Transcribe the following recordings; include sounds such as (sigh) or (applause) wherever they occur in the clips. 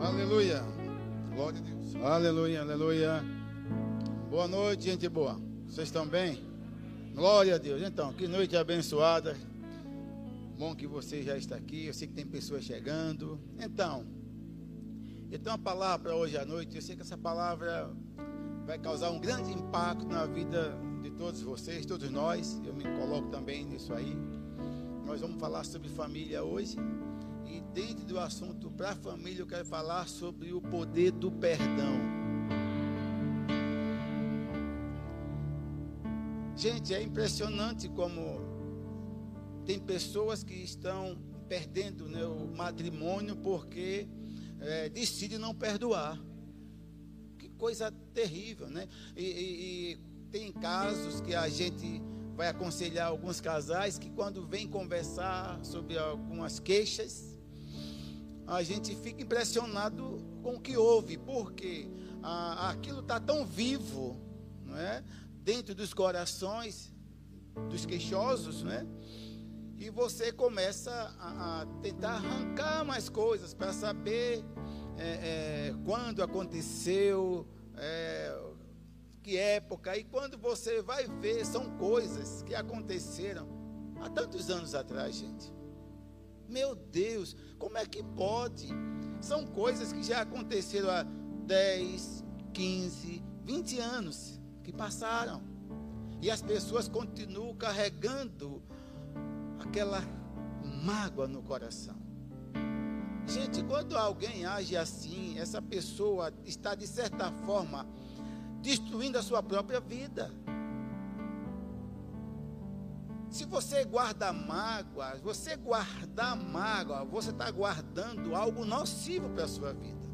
Aleluia. Glória a Deus. Aleluia, aleluia. Boa noite, gente boa. Vocês estão bem? Glória a Deus. Então, que noite abençoada. Bom que você já está aqui. Eu sei que tem pessoas chegando. Então, eu tenho uma palavra hoje à noite. Eu sei que essa palavra vai causar um grande impacto na vida de todos vocês, todos nós. Eu me coloco também nisso aí. Nós vamos falar sobre família hoje. E dentro do assunto para a família, eu quero falar sobre o poder do perdão. Gente, é impressionante como tem pessoas que estão perdendo né, o matrimônio porque é, decidem não perdoar. Que coisa terrível, né? E, e, e tem casos que a gente vai aconselhar alguns casais que quando vem conversar sobre algumas queixas, a gente fica impressionado com o que houve, porque aquilo está tão vivo, não é? Dentro dos corações dos queixosos, não é? E você começa a, a tentar arrancar mais coisas para saber é, é, quando aconteceu, é, que época. E quando você vai ver, são coisas que aconteceram há tantos anos atrás, gente. Meu Deus, como é que pode? São coisas que já aconteceram há 10, 15, 20 anos que passaram. E as pessoas continuam carregando aquela mágoa no coração. Gente, quando alguém age assim, essa pessoa está de certa forma destruindo a sua própria vida. Se você guarda mágoa, você guardar mágoa, você está guardando algo nocivo para a sua vida.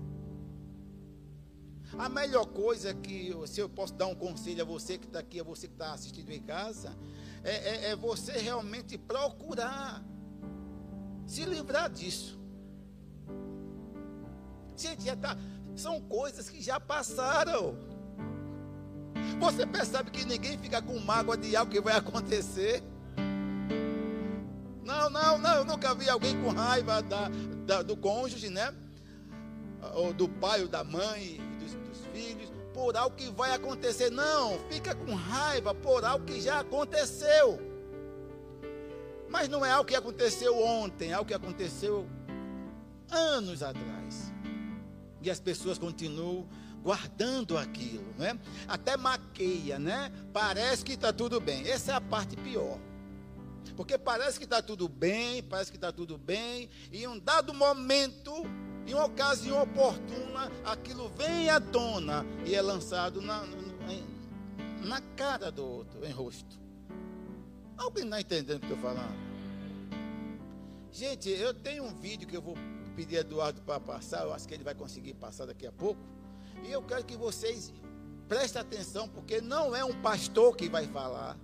A melhor coisa que, se eu posso dar um conselho a você que está aqui, a você que está assistindo em casa, é, é, é você realmente procurar se livrar disso. Gente, já tá, são coisas que já passaram. Você percebe que ninguém fica com mágoa de algo que vai (laughs) acontecer. Não, não, não, eu nunca vi alguém com raiva da, da, do cônjuge, né? Ou do pai ou da mãe, dos, dos filhos, por algo que vai acontecer. Não, fica com raiva por algo que já aconteceu. Mas não é algo que aconteceu ontem, é algo que aconteceu anos atrás. E as pessoas continuam guardando aquilo, né? Até maqueia, né? Parece que está tudo bem. Essa é a parte pior. Porque parece que está tudo bem, parece que está tudo bem, e em um dado momento, em uma ocasião oportuna, aquilo vem à tona e é lançado na, na cara do outro, em rosto. Alguém está entendendo o que eu estou falando? Gente, eu tenho um vídeo que eu vou pedir a Eduardo para passar, eu acho que ele vai conseguir passar daqui a pouco. E eu quero que vocês prestem atenção, porque não é um pastor que vai falar,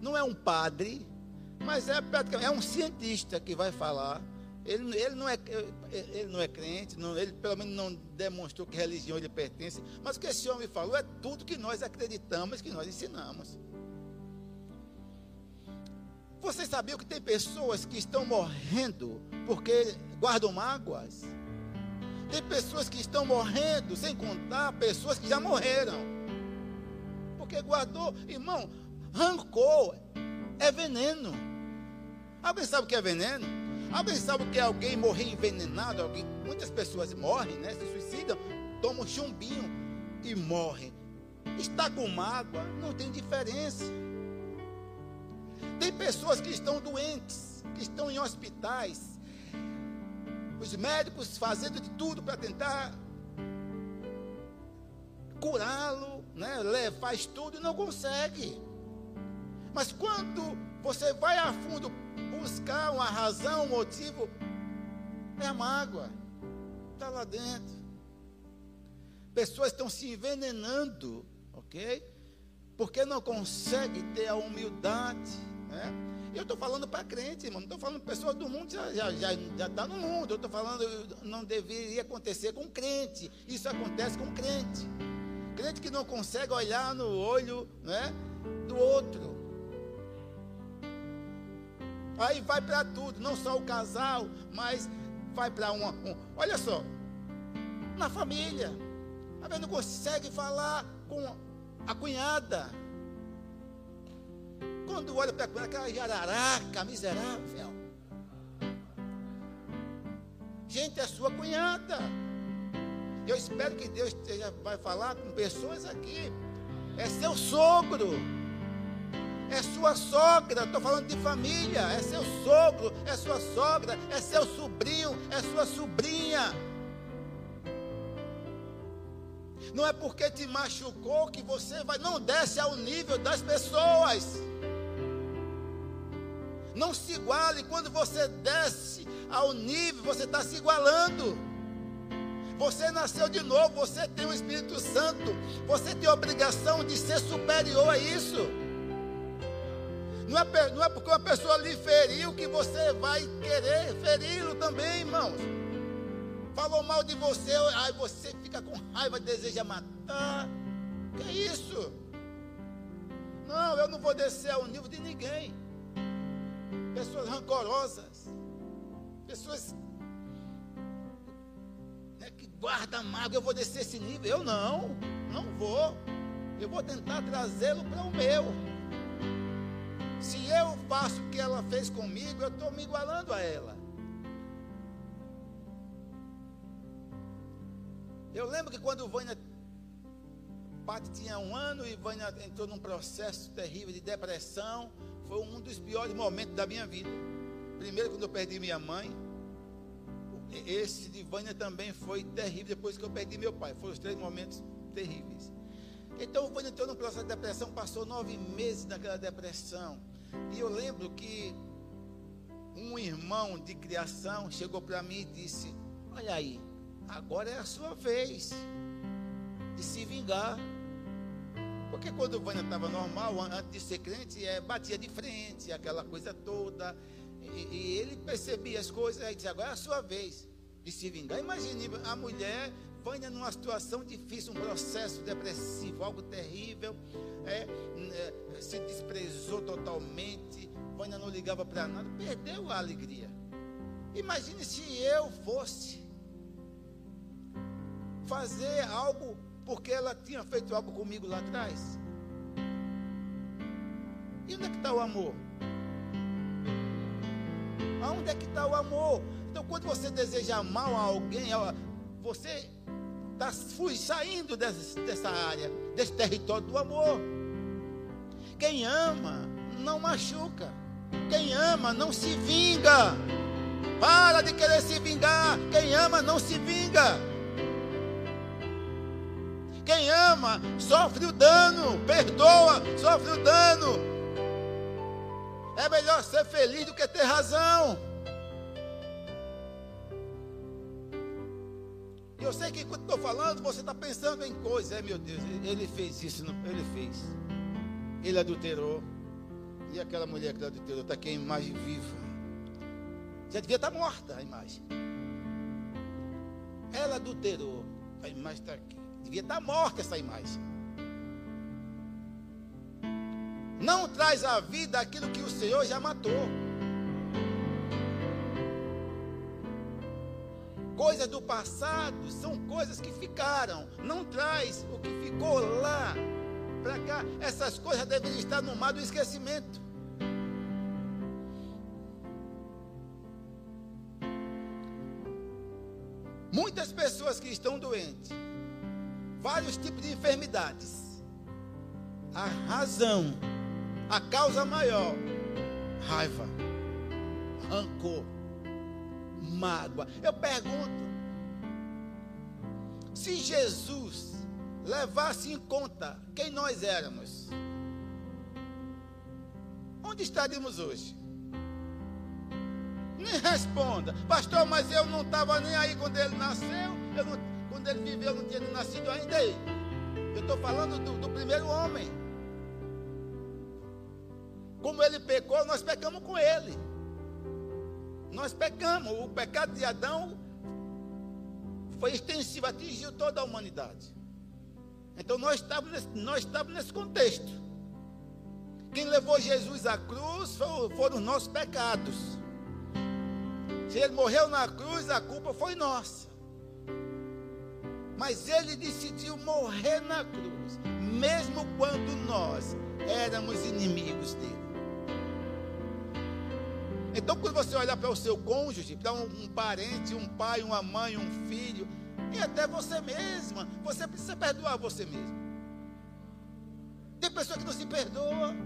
não é um padre, mas é praticamente é um cientista que vai falar. Ele, ele, não, é, ele não é crente, não, ele pelo menos não demonstrou que religião ele pertence. Mas o que esse homem falou é tudo que nós acreditamos, que nós ensinamos. Vocês sabiam que tem pessoas que estão morrendo porque guardam mágoas? Tem pessoas que estão morrendo, sem contar pessoas que já morreram. Porque guardou, irmão, rancor é veneno. Alguém sabe o que é veneno? Alguém sabe o que é alguém morrer envenenado? Alguém, muitas pessoas morrem, né? Se suicidam, tomam chumbinho e morrem. Está com mágoa, não tem diferença. Tem pessoas que estão doentes, que estão em hospitais. Os médicos fazendo de tudo para tentar curá-lo, né? faz tudo e não consegue. Mas quando você vai a fundo buscar uma razão, um motivo, é a mágoa. Está lá dentro. Pessoas estão se envenenando, ok? Porque não conseguem ter a humildade, né? Eu estou falando para crente, irmão. Não estou falando pessoas do mundo, já está já, já tá no mundo. Eu estou falando, não deveria acontecer com crente. Isso acontece com crente. Crente que não consegue olhar no olho né, do outro. Aí vai para tudo, não só o casal, mas vai para uma. Um, olha só, na família. Às vezes não consegue falar com a cunhada. Quando olha para a cunhada, aquela jararaca miserável. Gente, é sua cunhada. Eu espero que Deus esteja, vai falar com pessoas aqui. É seu sogro. É sua sogra. Estou falando de família. É seu sogro. É sua sogra. É seu sobrinho. É sua sobrinha. Não é porque te machucou que você vai. Não desce ao nível das pessoas. Não se iguale. Quando você desce ao nível, você está se igualando. Você nasceu de novo, você tem o Espírito Santo. Você tem a obrigação de ser superior a isso. Não é, não é porque uma pessoa lhe feriu que você vai querer feri-lo também, irmãos. Falou mal de você, aí você fica com raiva, deseja matar. Que é isso? Não, eu não vou descer ao nível de ninguém pessoas rancorosas, pessoas né, que guardam mágoa. Eu vou descer esse nível? Eu não, não vou. Eu vou tentar trazê-lo para o meu. Se eu faço o que ela fez comigo, eu estou me igualando a ela. Eu lembro que quando Vânia Pati tinha um ano e Vânia entrou num processo terrível de depressão, foi um dos piores momentos da minha vida. Primeiro, quando eu perdi minha mãe. Esse de Vânia também foi terrível depois que eu perdi meu pai. Foram os três momentos terríveis. Então, Vânia entrou num processo de depressão, passou nove meses naquela depressão. E eu lembro que um irmão de criação chegou para mim e disse: Olha aí, agora é a sua vez de se vingar. Porque quando o Vânia estava normal, antes de ser crente, é, batia de frente, aquela coisa toda. E, e ele percebia as coisas e disse, agora é a sua vez de se vingar. Imagine a mulher, Vânia numa situação difícil, um processo depressivo, algo terrível. É, é, se desprezou totalmente. Vânia não ligava para nada, perdeu a alegria. Imagine se eu fosse fazer algo porque ela tinha feito algo comigo lá atrás. E onde é que está o amor? Aonde é que está o amor? Então, quando você deseja mal a alguém, você está saindo dessa, dessa área, desse território do amor. Quem ama não machuca. Quem ama não se vinga. Para de querer se vingar. Quem ama não se vinga. Quem ama sofre o dano, perdoa, sofre o dano. É melhor ser feliz do que ter razão. E eu sei que enquanto estou falando, você está pensando em coisas. É meu Deus, ele fez isso, ele fez. Ele adulterou. E aquela mulher que adulterou está aqui a imagem viva. Já devia estar tá morta a imagem. Ela adulterou. A imagem está aqui. Devia estar morta essa imagem. Não traz à vida aquilo que o Senhor já matou. Coisas do passado são coisas que ficaram. Não traz o que ficou lá para cá. Essas coisas devem estar no mar do esquecimento. Muitas pessoas que estão doentes vários tipos de enfermidades. A razão, a causa maior, raiva, rancor, mágoa. Eu pergunto: se Jesus levasse em conta quem nós éramos, onde estaríamos hoje? Nem responda, pastor, mas eu não estava nem aí quando ele nasceu, eu não quando ele viveu, não tinha nascido ainda aí. Eu estou falando do, do primeiro homem. Como ele pecou, nós pecamos com ele. Nós pecamos. O pecado de Adão foi extensivo, atingiu toda a humanidade. Então nós estávamos nesse, nós estávamos nesse contexto. Quem levou Jesus à cruz foram, foram os nossos pecados. Se ele morreu na cruz, a culpa foi nossa. Mas ele decidiu morrer na cruz, mesmo quando nós éramos inimigos dele. Então, quando você olhar para o seu cônjuge, para um, um, parente, um pai, uma mãe, um filho, e até você mesma, você precisa perdoar você mesmo. Tem pessoa que não se perdoa.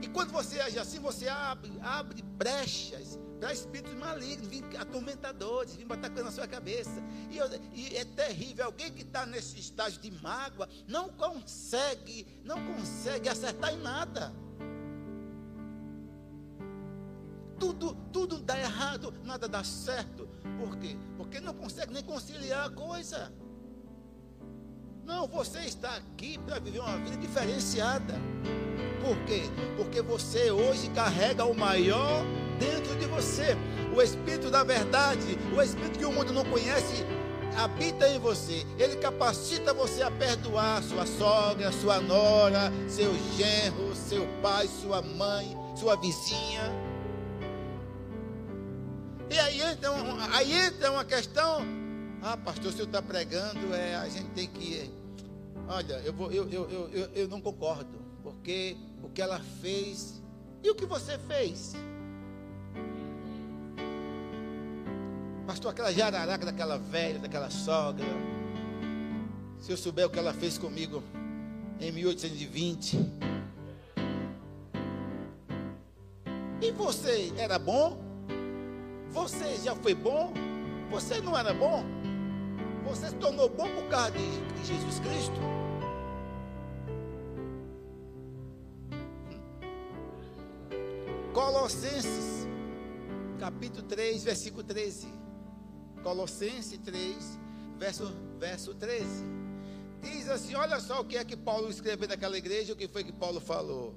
E quando você age assim, você abre, abre brechas para espíritos malignos, vir atormentadores, vir botar coisa na sua cabeça. E, e é terrível. Alguém que está nesse estágio de mágoa não consegue, não consegue acertar em nada. Tudo, tudo dá errado, nada dá certo. Por quê? Porque não consegue nem conciliar a coisa. Não, você está aqui para viver uma vida diferenciada. Por quê? Porque você hoje carrega o maior dentro de você. O Espírito da verdade, o Espírito que o mundo não conhece, habita em você. Ele capacita você a perdoar sua sogra, sua nora, seu genro, seu pai, sua mãe, sua vizinha. E aí entra, aí entra uma questão. Ah, pastor, o senhor está pregando, é, a gente tem que. Olha, eu, vou, eu, eu, eu, eu não concordo, porque o que ela fez e o que você fez. Pastor, aquela jararaca daquela velha, daquela sogra. Se eu souber o que ela fez comigo em 1820. E você era bom? Você já foi bom? Você não era bom? Você se tornou bom por causa de, de Jesus Cristo? Colossenses, capítulo 3, versículo 13. Colossenses 3, verso, verso 13. Diz assim: olha só o que é que Paulo escreveu naquela igreja, o que foi que Paulo falou.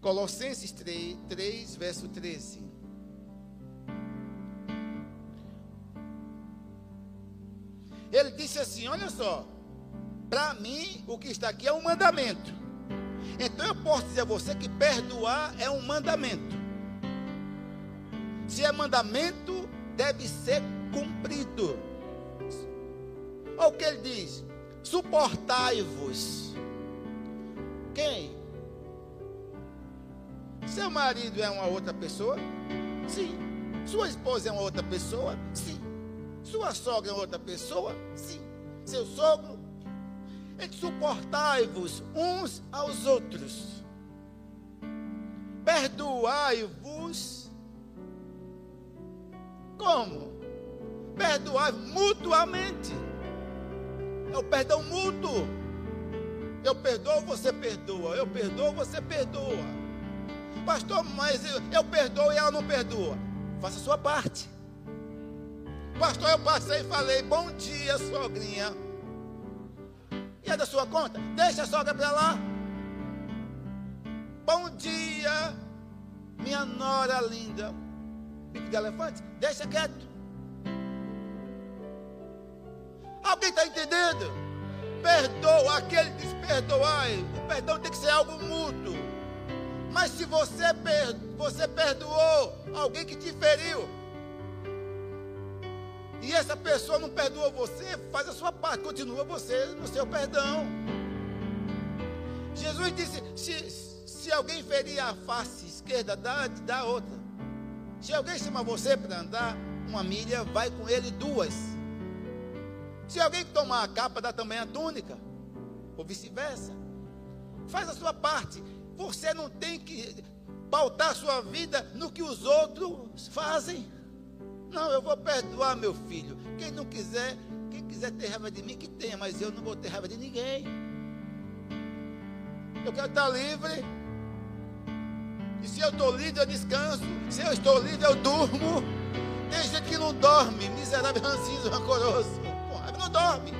Colossenses 3, 3 verso 13. Ele disse assim: Olha só, para mim o que está aqui é um mandamento. Então eu posso dizer a você que perdoar é um mandamento. Se é mandamento, deve ser cumprido. Olha o que ele diz: suportai-vos. Quem? Seu marido é uma outra pessoa? Sim. Sua esposa é uma outra pessoa? Sim. Sua sogra é outra pessoa? Sim. Seu sogro? Ele suportai-vos uns aos outros. Perdoai-vos. Como? Perdoai mutuamente. É o perdão mútuo. Eu perdoo, você perdoa. Eu perdoo, você perdoa. Pastor, mas eu, eu perdoo e ela não perdoa. Faça a sua parte. Pastor, eu passei e falei: Bom dia, sogrinha. E é da sua conta? Deixa a sogra para lá. Bom dia, minha nora linda. Pico de elefante, deixa quieto. Alguém está entendendo? Perdoa, aquele diz perdoai. O perdão tem que ser algo mútuo. Mas se você, per, você perdoou alguém que te feriu, e essa pessoa não perdoa você, faz a sua parte, continua você no seu perdão. Jesus disse: se, se alguém ferir a face esquerda, dá, dá outra. Se alguém chama você para andar uma milha, vai com ele duas. Se alguém tomar a capa, dá também a túnica, ou vice-versa. Faz a sua parte. Você não tem que pautar sua vida no que os outros fazem. Não, eu vou perdoar meu filho. Quem não quiser, quem quiser ter raiva de mim, que tenha, mas eu não vou ter raiva de ninguém. Eu quero estar livre. E se eu estou livre, eu descanso. Se eu estou livre, eu durmo. Tem gente que não dorme, miserável, rancinho, rancoroso. Não dorme.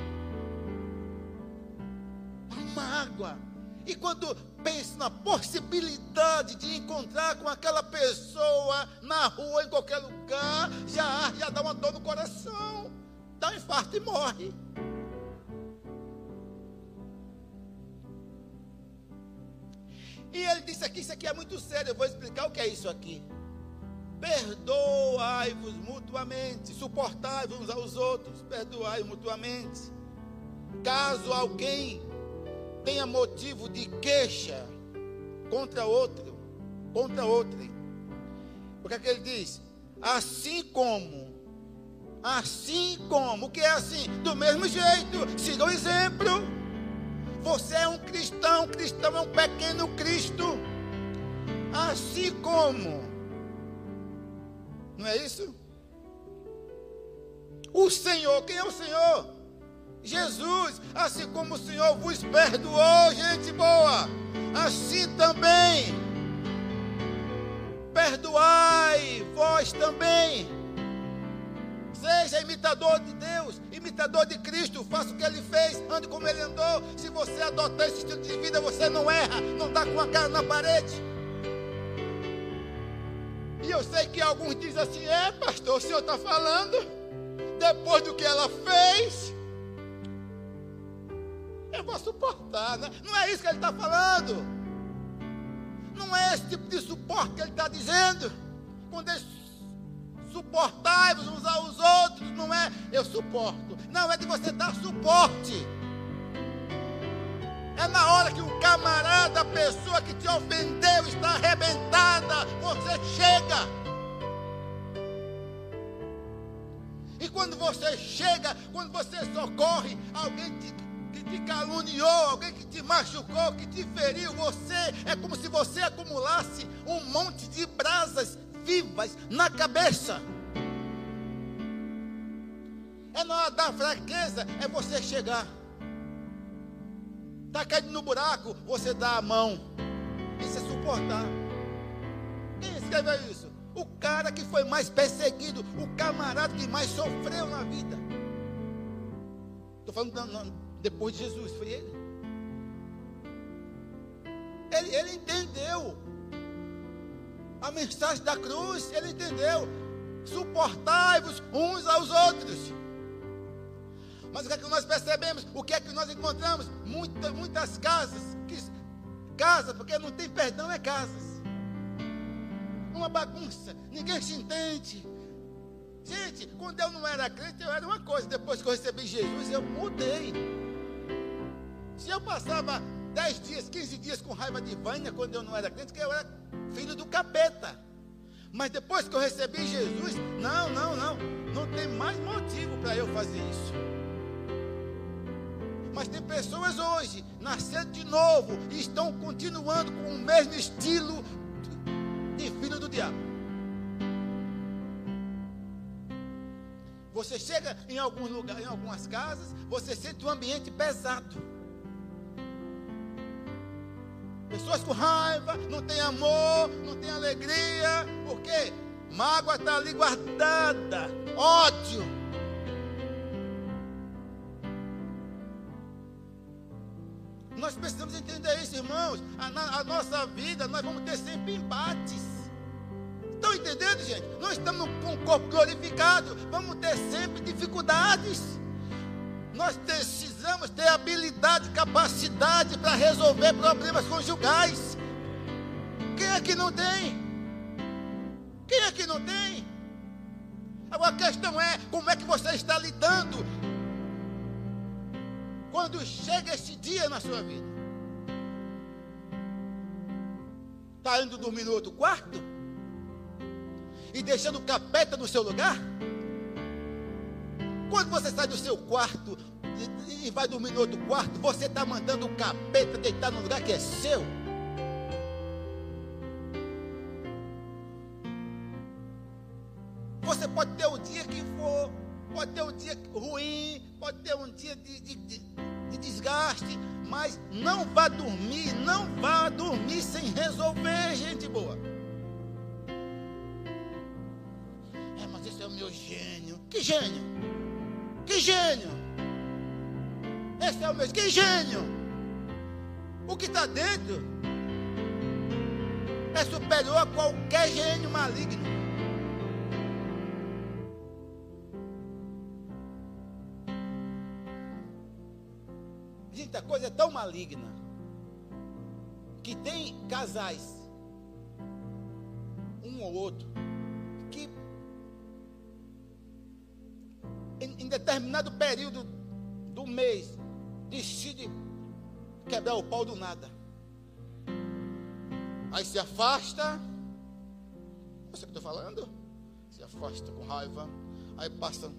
Mágoa. E quando penso na possibilidade de encontrar com aquela pessoa na rua, em qualquer lugar, já, já dá uma dor no coração, dá um infarto e morre. E ele disse aqui: Isso aqui é muito sério. Eu vou explicar o que é isso aqui. Perdoai-vos mutuamente, suportai-vos uns aos outros, perdoai mutuamente. Caso alguém tenha motivo de queixa contra outro, contra outro, porque é que ele diz? Assim como, assim como, o que é assim? Do mesmo jeito, siga o exemplo. Você é um cristão, cristão é um pequeno Cristo. Assim como, não é isso? O Senhor, quem é o Senhor? Jesus, assim como o Senhor vos perdoou, gente boa, assim também perdoai vós também. Seja imitador de Deus, imitador de Cristo, faça o que ele fez, ande como ele andou. Se você adotar esse estilo de vida, você não erra, não está com a cara na parede. E eu sei que alguns dizem assim: é, pastor, o senhor está falando, depois do que ela fez, eu vou suportar, né? Não é isso que ele está falando. Não é esse tipo de suporte que ele está dizendo. Quando ele suportai-vos uns aos outros, não é eu suporto. Não, é de você dar suporte. É na hora que o camarada, a pessoa que te ofendeu, está arrebentada, você chega. E quando você chega, quando você socorre, alguém te que te caluniou, alguém que te machucou, que te feriu, você é como se você acumulasse um monte de brasas vivas na cabeça. É na hora da fraqueza, é você chegar. Está caindo no buraco, você dá a mão. Isso é suportar. Quem escreveu isso? O cara que foi mais perseguido, o camarada que mais sofreu na vida. Estou falando depois de Jesus, foi ele. Ele, ele entendeu a mensagem da cruz, ele entendeu. Suportai-vos uns aos outros. Mas o que é que nós percebemos? O que é que nós encontramos? Muita, muitas casas, que, casa, porque não tem perdão, é casas. Uma bagunça, ninguém se entende. Gente, quando eu não era crente, eu era uma coisa. Depois que eu recebi Jesus, eu mudei. Se eu passava 10 dias, 15 dias com raiva de Vânia quando eu não era crente, que eu era filho do capeta. Mas depois que eu recebi Jesus, não, não, não. Não tem mais motivo para eu fazer isso. Mas tem pessoas hoje, nascendo de novo, e estão continuando com o mesmo estilo de filho do diabo. Você chega em alguns lugares, em algumas casas, você sente um ambiente pesado. Pessoas com raiva, não tem amor, não tem alegria. Por quê? Mágoa está ali guardada. Ódio. Nós precisamos entender isso, irmãos. A, a nossa vida, nós vamos ter sempre embates. Estão entendendo, gente? Nós estamos com o corpo glorificado. Vamos ter sempre dificuldades. Nós precisamos ter habilidade, capacidade para resolver problemas conjugais. Quem é que não tem? Quem é que não tem? Agora a questão é como é que você está lidando quando chega esse dia na sua vida. Está indo dormir no outro quarto? E deixando o capeta no seu lugar? Quando você sai do seu quarto e, e vai dormir no outro quarto, você está mandando o capeta deitar no lugar que é seu. Você pode ter o dia que for, pode ter um dia ruim, pode ter um dia de, de, de desgaste, mas não vá dormir, não vá dormir sem resolver, gente boa. É, mas esse é o meu gênio. Que gênio? Que gênio! Esse é o meu. Que gênio! O que está dentro é superior a qualquer gênio maligno. Gente, a coisa é tão maligna que tem casais, um ou outro, em, em determinado período do mês, decide quebrar o pau do nada. Aí se afasta. Você que estou falando? Se afasta com raiva. Aí passa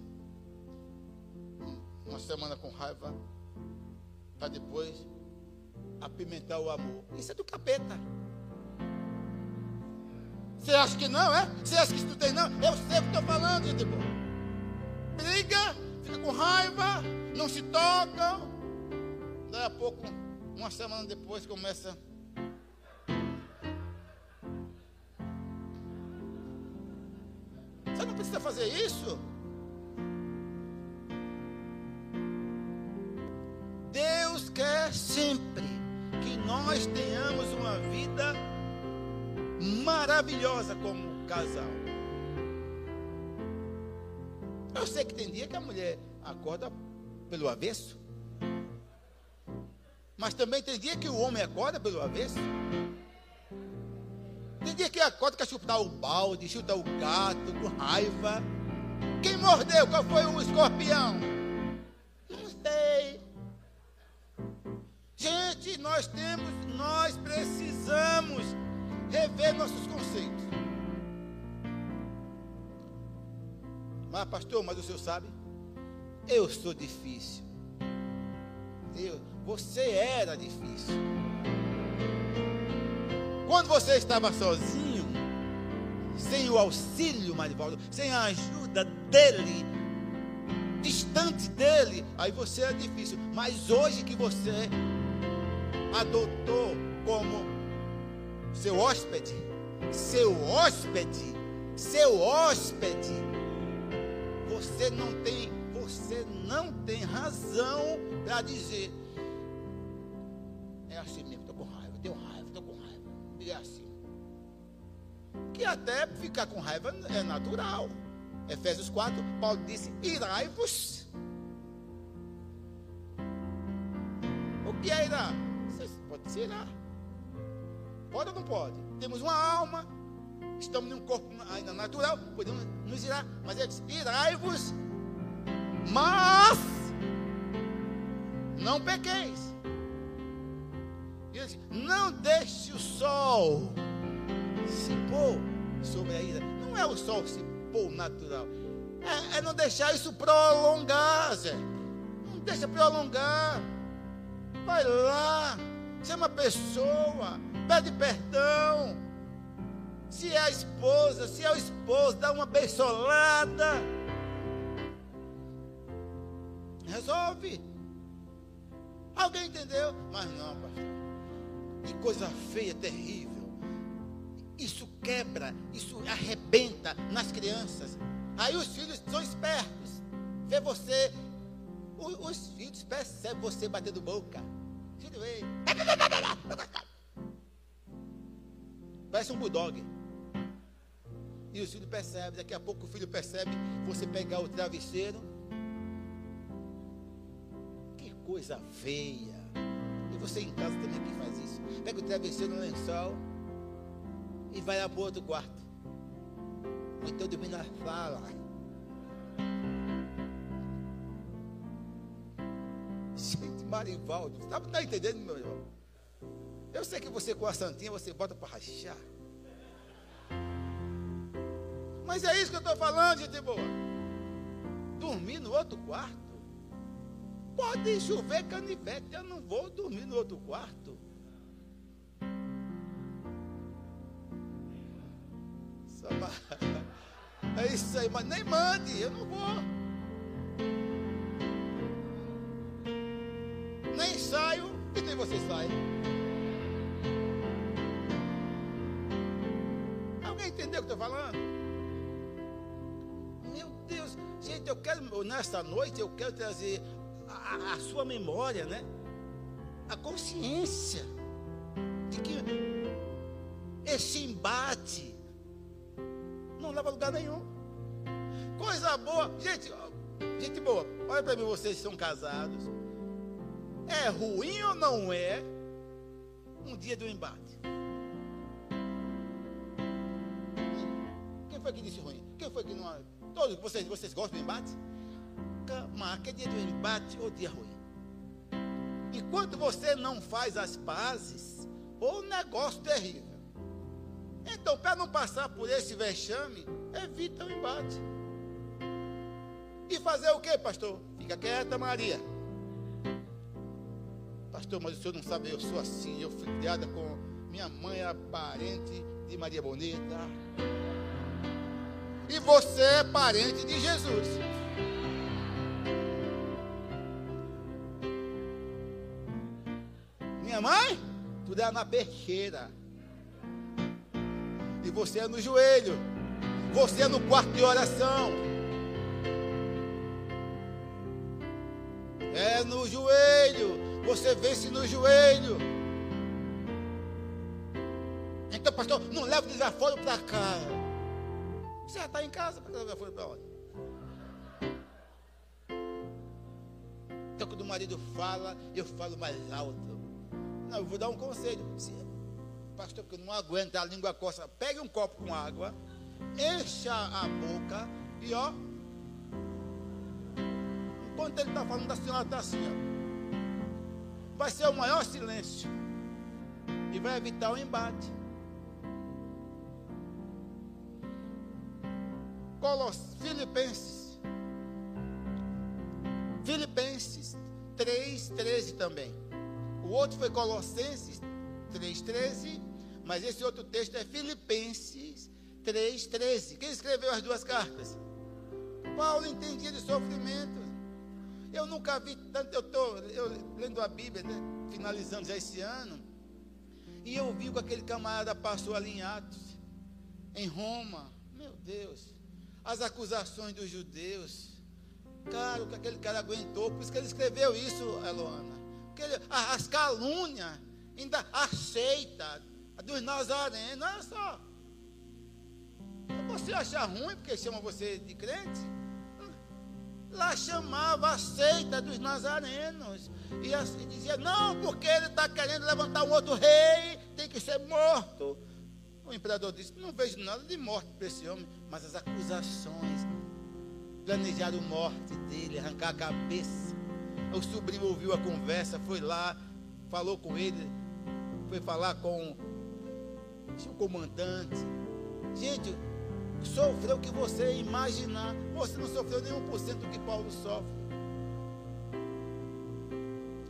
uma semana com raiva. Para depois apimentar o amor. Isso é do capeta. Você acha que não, é? Você acha que isso não tem, não? Eu sei o que estou falando, gente boa. Briga, fica com raiva, não se tocam. Daí a pouco, uma semana depois, começa. Você não precisa fazer isso. Deus quer sempre que nós tenhamos uma vida maravilhosa como casal. Eu sei que tem dia que a mulher acorda pelo avesso. Mas também tem dia que o homem acorda pelo avesso. Tem dia que acorda quer chutar o balde, chuta o gato com raiva. Quem mordeu? Qual foi o escorpião? Não sei. Gente, nós temos, nós precisamos rever nossos conceitos. Mas, pastor, mas o senhor sabe? Eu sou difícil. Eu, você era difícil. Quando você estava sozinho, sem o auxílio, Marivaldo, sem a ajuda dele, distante dele, aí você é difícil. Mas hoje que você adotou como seu hóspede, seu hóspede, seu hóspede, você não tem, você não tem razão para dizer é assim mesmo, estou com raiva, tenho raiva, estou com raiva. E é assim. Que até ficar com raiva é natural. Efésios 4, Paulo disse: irai-vos. O que é? Você pode se irar. Pode ou não pode? Temos uma alma, estamos num corpo ainda natural, podemos nos irar. Mas ele diz: irai-vos, mas não pequeis. Ele diz, não deixe o sol se pôr sobre a ira. Não é o sol se pôr natural. É, é não deixar isso prolongar, Zé. Não deixa prolongar. Vai lá. Chama a pessoa pede perdão. Se é a esposa, se é o esposo, dá uma beisolada. Resolve. Alguém entendeu? Mas não, pastor. Que coisa feia, terrível. Isso quebra, isso arrebenta nas crianças. Aí os filhos são espertos. Vê você. Os filhos percebem você batendo boca. Filho, ei. Parece um bulldog. E o filho percebe, daqui a pouco o filho percebe você pegar o travesseiro. Que coisa feia. E você em casa também que faz isso. Pega o travesseiro no lençol e vai lá para o outro quarto. Ou então dormir na sala. (laughs) Gente, Marivaldo, está tá entendendo, meu irmão? Eu sei que você com a santinha você bota para rachar. Mas é isso que eu estou falando, gente boa. Dormir no outro quarto. Pode chover canivete, eu não vou dormir no outro quarto. (laughs) É isso aí, mas nem mande, eu não vou. Nem saio e nem você sai. entender o que eu estou falando? Gente, eu quero, nesta noite, eu quero trazer a, a sua memória, né? A consciência de que esse embate não leva a lugar nenhum. Coisa boa, gente, gente boa, olha para mim, vocês que são casados. É ruim ou não é um dia do embate? foi que disse ruim? Quem foi que não. Todos vocês, vocês gostam do embate? marca é dia do embate ou dia ruim. Enquanto você não faz as pazes, o negócio terrível. Então, para não passar por esse vexame, evita o embate. E fazer o que, pastor? Fica quieta, Maria. Pastor, mas o senhor não sabe, eu sou assim, eu fui criada com minha mãe era parente de Maria Bonita. E você é parente de Jesus. Minha mãe, tudo era na peixeira. E você é no joelho. Você é no quarto de oração. É no joelho. Você vence no joelho. Então, pastor, não leva o desaforo para cá. Você já está em casa levar desaforo para onde? Então, quando o marido fala, eu falo mais alto. Não, eu vou dar um conselho. Se, pastor, porque não aguento a língua coça. Pegue um copo com água, encha a boca e ó. Enquanto ele está falando, a senhora está assim, ó. Vai ser o maior silêncio. E vai evitar o embate. Filipenses. Filipenses 3, 13 também. O outro foi Colossenses 3,13, mas esse outro texto é Filipenses 3,13. Quem escreveu as duas cartas? Paulo entendia de sofrimento. Eu nunca vi tanto, eu estou lendo a Bíblia, né, finalizando já esse ano, e eu vi que aquele camarada passou ali em Atos, em Roma. Meu Deus, as acusações dos judeus. Cara, o que aquele cara aguentou, por isso que ele escreveu isso, Eloana as calúnias ainda aceita dos nazarenos. Olha só. Você acha ruim porque chama você de crente? Lá chamava a seita dos nazarenos. E, assim, dizia, não, porque ele está querendo levantar um outro rei, tem que ser morto. O imperador disse, não vejo nada de morte para esse homem, mas as acusações planejaram a morte dele, arrancar a cabeça. O sobrinho ouviu a conversa, foi lá, falou com ele, foi falar com o comandante. Gente, sofreu o que você imaginar. Você não sofreu nenhum por cento do que Paulo sofre.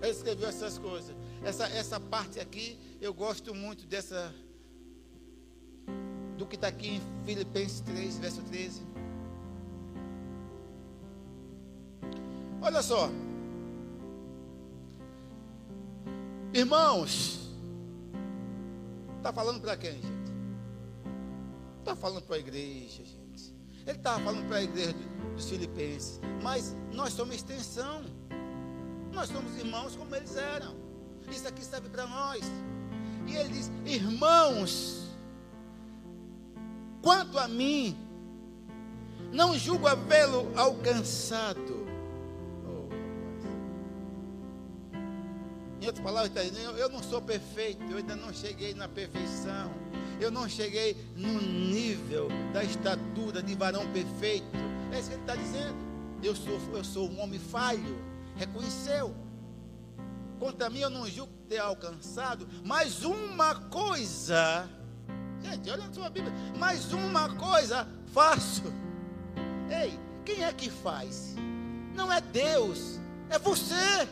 Ele escreveu essas coisas. Essa, essa parte aqui, eu gosto muito dessa. Do que está aqui em Filipenses 3, verso 13. Olha só. Irmãos, está falando para quem, gente? Está falando para a igreja, gente. Ele estava falando para a igreja dos filipenses. Mas nós somos extensão. Nós somos irmãos como eles eram. Isso aqui serve para nós. E ele diz: Irmãos, quanto a mim, não julgo havê-lo alcançado Em outras palavras, tá eu não sou perfeito, eu ainda não cheguei na perfeição. Eu não cheguei no nível da estatura de varão perfeito. É isso que ele está dizendo. Eu sou, eu sou um homem falho. Reconheceu. Contra mim eu não julgo ter alcançado. Mas uma coisa. Gente, olha na sua Bíblia. Mas uma coisa faço. Ei, quem é que faz? Não é Deus, é você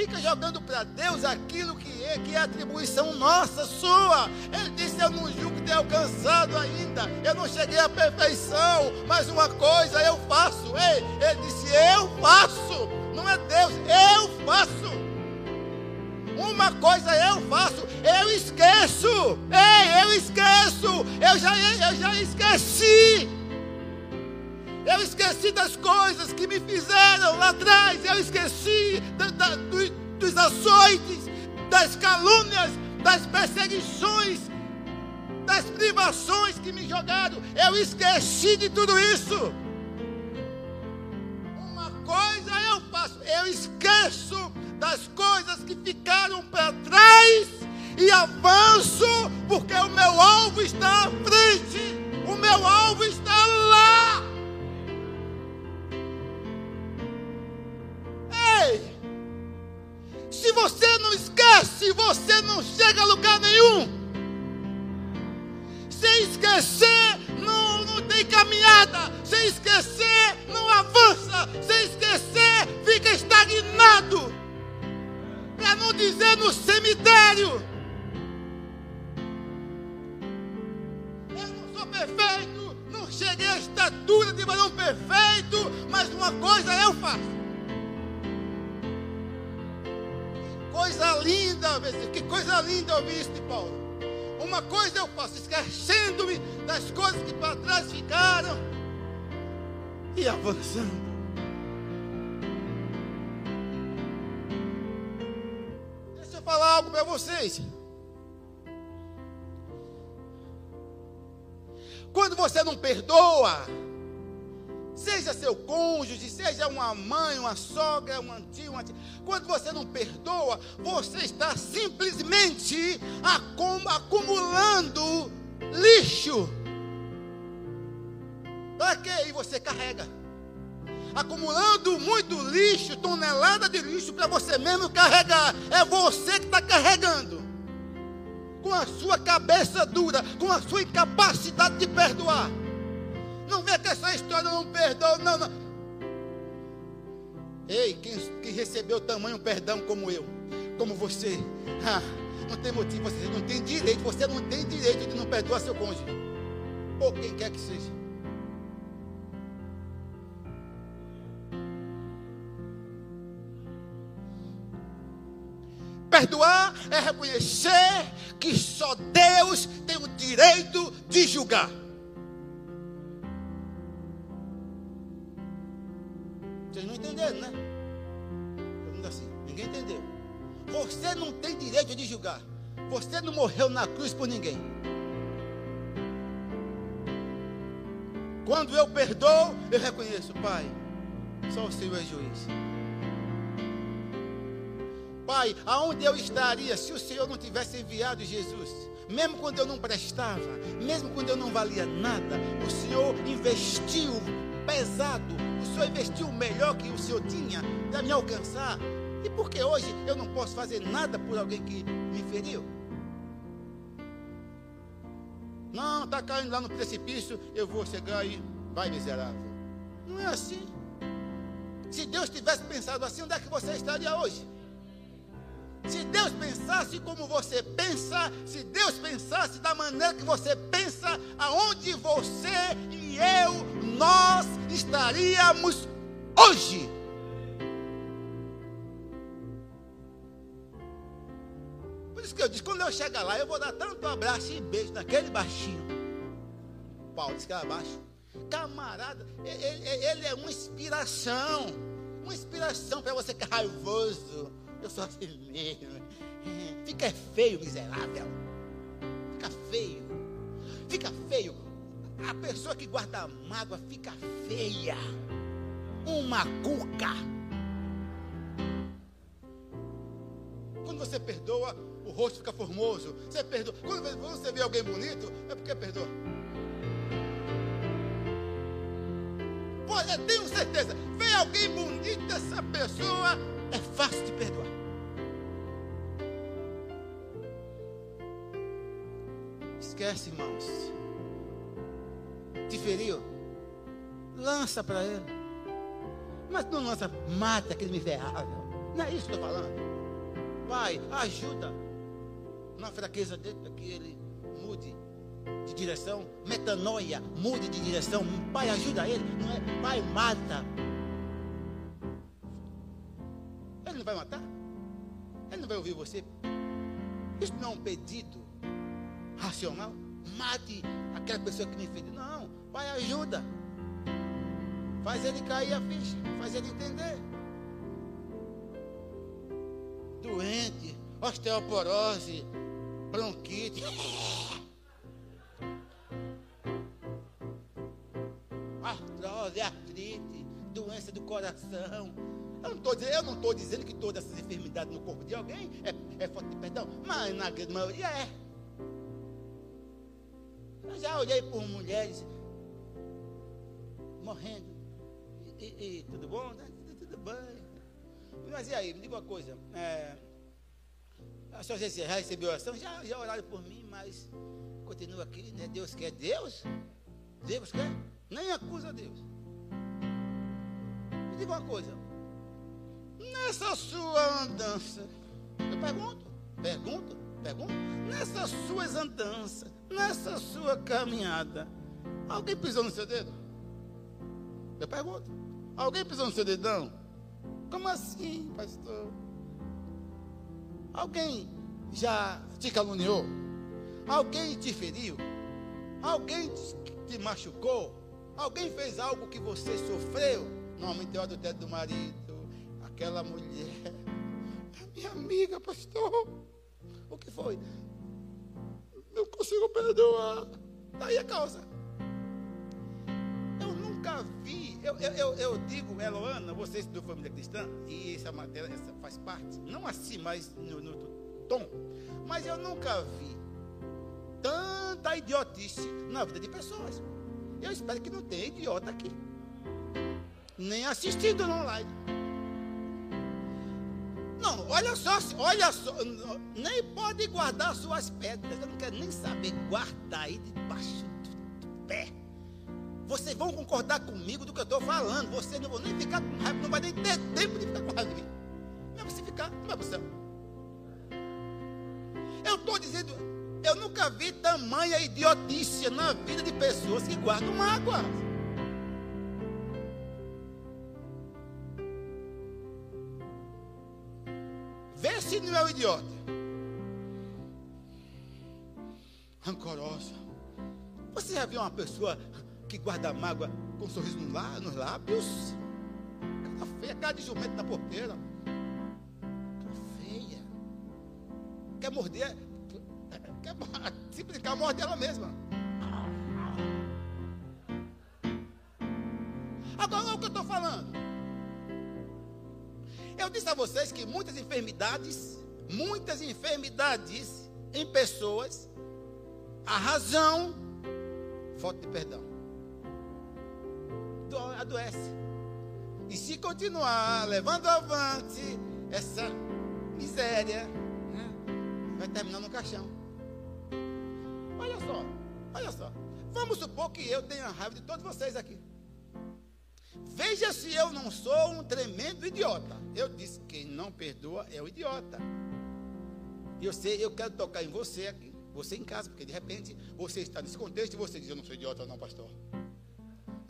fica jogando para Deus aquilo que é, que é atribuição nossa, sua. Ele disse: Eu não julgo ter alcançado ainda, eu não cheguei à perfeição, mas uma coisa eu faço. Ei, ele disse: Eu faço, não é Deus, eu faço. Uma coisa eu faço, eu esqueço. Ei, eu esqueço. Eu já, eu já esqueci. Eu esqueci das coisas que me fizeram lá atrás. Eu esqueci da, da, do, dos açoites, das calúnias, das perseguições, das privações que me jogaram. Eu esqueci de tudo isso. Uma coisa eu faço, eu esqueço das coisas que ficaram para trás e avanço, porque o meu alvo está à frente, o meu alvo está lá. Ei, se você não esquece, você não chega a lugar nenhum. Sem esquecer, não, não tem caminhada. Sem esquecer, não avança. Sem esquecer, fica estagnado. Para não dizer no cemitério. Eu não sou perfeito, não cheguei à estatura de varão perfeito, mas uma coisa eu faço. coisa linda, que coisa linda ouvir isso de Paulo. Uma coisa eu faço, esquecendo-me das coisas que para trás ficaram e avançando. Falar algo para vocês. Quando você não perdoa, Seja seu cônjuge, seja uma mãe, uma sogra, uma tia, uma tia. Quando você não perdoa, você está simplesmente acumulando lixo. Para quê? E você carrega. Acumulando muito lixo, tonelada de lixo para você mesmo carregar. É você que está carregando. Com a sua cabeça dura, com a sua incapacidade de perdoar. Não vê que essa história não perdoa, não, não. Ei, quem, quem recebeu tamanho perdão como eu, como você, não tem motivo, você não tem direito, você não tem direito de não perdoar seu cônjuge, ou quem quer que seja. Perdoar é reconhecer que só Deus tem o direito de julgar. Vocês não entenderam, né? Assim, ninguém entendeu. Você não tem direito de julgar. Você não morreu na cruz por ninguém. Quando eu perdoo, eu reconheço, Pai, só o Senhor é juiz. Pai, aonde eu estaria se o Senhor não tivesse enviado Jesus? Mesmo quando eu não prestava, mesmo quando eu não valia nada, o Senhor investiu pesado. O Senhor investiu o melhor que o Senhor tinha para me alcançar. E por que hoje eu não posso fazer nada por alguém que me feriu? Não, está caindo lá no precipício, eu vou chegar e vai miserável. Não é assim. Se Deus tivesse pensado assim, onde é que você estaria hoje? Se Deus pensasse como você pensa, se Deus pensasse da maneira que você pensa, aonde você e eu, nós estaríamos hoje. Por isso que eu disse, quando eu chegar lá, eu vou dar tanto abraço e beijo naquele baixinho. Paulo disse que era baixo. Camarada, ele, ele é uma inspiração. Uma inspiração para você que é raivoso eu sou assim mesmo. Fica feio, miserável. Fica feio. Fica feio. A pessoa que guarda mágoa fica feia. Uma cuca. Quando você perdoa, o rosto fica formoso. Você perdoa. Quando você vê alguém bonito, é porque perdoa. Pode, eu tenho certeza. Vê alguém bonito, essa pessoa fácil de perdoar. Esquece, irmãos. Te feriu? Lança para ele. Mas não lança, mata aquele miserável. Não é isso que eu estou falando. Pai, ajuda na fraqueza dele para que ele mude de direção. Metanoia, mude de direção. Pai, ajuda ele. Não é? Pai, mata. Ouvir você? Isso não é um pedido racional? Mate aquela pessoa que me fez. Não, Pai, ajuda. Faz ele cair a ficha, faz ele entender. Doente, osteoporose, bronquite. Artrose, artrite, doença do coração eu não estou dizendo, que todas essas enfermidades no corpo de alguém é, é falta de perdão, mas na grande maioria é. Eu já olhei por mulheres morrendo. E, e, tudo bom? Tudo, tudo bem. Mas e aí, me diga uma coisa. É, A senhora já recebeu oração? Já, já oraram por mim, mas continua aqui, né? Deus quer Deus? Deus quer? Nem acusa Deus. Me diga uma coisa. Nessa sua andança, eu pergunto, pergunto, pergunto, nessas suas andanças, nessa sua caminhada, alguém pisou no seu dedo? Eu pergunto, alguém pisou no seu dedão? Como assim, pastor? Alguém já te caluniou? Alguém te feriu? Alguém te machucou? Alguém fez algo que você sofreu? Normalmente é o adultério do marido, aquela mulher, minha amiga, pastor. O que foi? Não consigo perdoar. Daí a causa. Eu nunca vi, eu, eu, eu, eu digo, Eloana, você estudou família cristã, e essa matéria essa faz parte, não assim, mas no, no tom, mas eu nunca vi tanta idiotice na vida de pessoas. Eu espero que não tenha idiota aqui. Nem assistindo no online. Não, olha só, olha só, nem pode guardar suas pedras. Eu não quero nem saber guardar aí debaixo do pé. Vocês vão concordar comigo do que eu estou falando. Vocês não vão nem ficar com raiva, não vai nem ter tempo de ficar com raiva de mim. Não é você ficar, não é você. Eu estou dizendo, eu nunca vi tamanha idiotice na vida de pessoas que guardam mágoa. Idiota. Rancorosa. Você já viu uma pessoa que guarda mágoa com um sorriso nos lábios? Cara feia, cara de jumento na porteira. Cara feia. Quer morder? Quer simplificar a morte dela mesma. Agora olha o que eu estou falando. Eu disse a vocês que muitas enfermidades, muitas enfermidades em pessoas, a razão, falta de perdão. Adoece. E se continuar levando avante essa miséria, né, vai terminar no caixão. Olha só, olha só. Vamos supor que eu tenha raiva de todos vocês aqui. Veja se eu não sou um tremendo idiota. Eu disse: quem não perdoa é o idiota. E eu sei, eu quero tocar em você aqui, você em casa, porque de repente você está nesse contexto e você diz: Eu não sou idiota, não, pastor.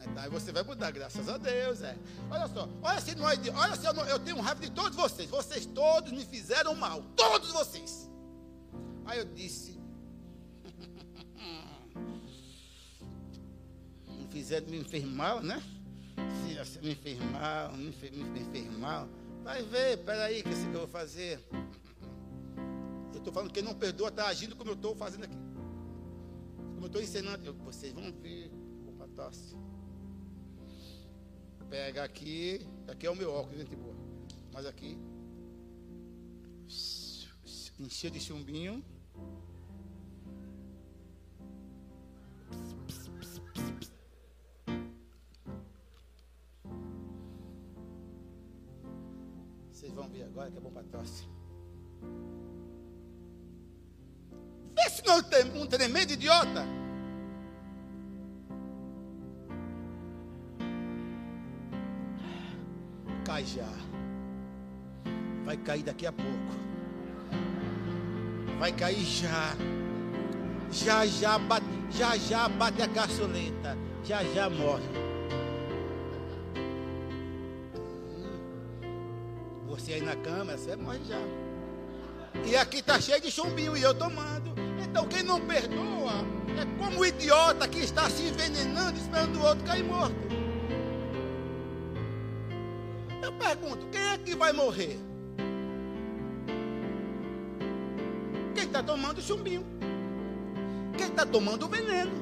Então aí você vai mudar, graças a Deus. É. Olha só, olha se não é idiota, olha se eu, não, eu tenho raiva de todos vocês. Vocês todos me fizeram mal, todos vocês. Aí eu disse: (laughs) fizeram me enfermar, né? Se me enfermar, me, me enfermar. Vai ver, peraí, o que, é que eu vou fazer? Eu estou falando que quem não perdoa está agindo como eu estou fazendo aqui. Como eu estou ensinando. Eu, vocês vão ver. Opa, tosse. Pega aqui. Aqui é o meu óculos, gente boa. Mas aqui. Encheu de chumbinho. agora que é bom para tosse. Um tremendo idiota. Cai já. Vai cair daqui a pouco. Vai cair já. Já já bate, já já bate a caçoleta. Já já morre. Você aí na cama, você morre já. E aqui está cheio de chumbinho e eu tomando. Então quem não perdoa é como o idiota que está se envenenando esperando o outro cair morto. Eu pergunto, quem é que vai morrer? Quem está tomando chumbinho? Quem está tomando veneno?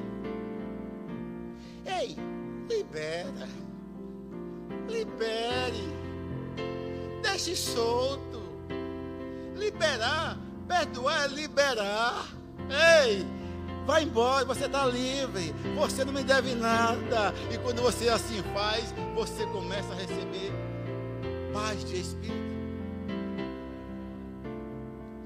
Ei, libera. Libere. Deixe solto. Liberar, perdoar é liberar. Ei, vai embora, você está livre. Você não me deve nada. E quando você assim faz, você começa a receber paz de espírito.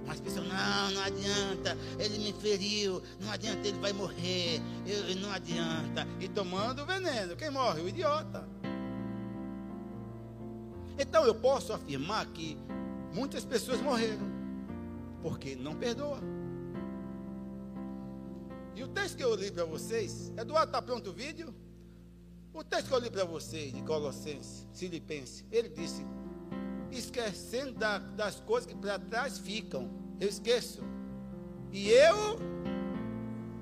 Mas precisa Não, não adianta, ele me feriu, não adianta, ele vai morrer, eu, não adianta. E tomando veneno, quem morre? O idiota. Então eu posso afirmar que muitas pessoas morreram, porque não perdoa. E o texto que eu li para vocês, Eduardo, está pronto o vídeo? O texto que eu li para vocês, de Colossenses, Filipenses, ele disse: esquecendo da, das coisas que para trás ficam, eu esqueço. E eu,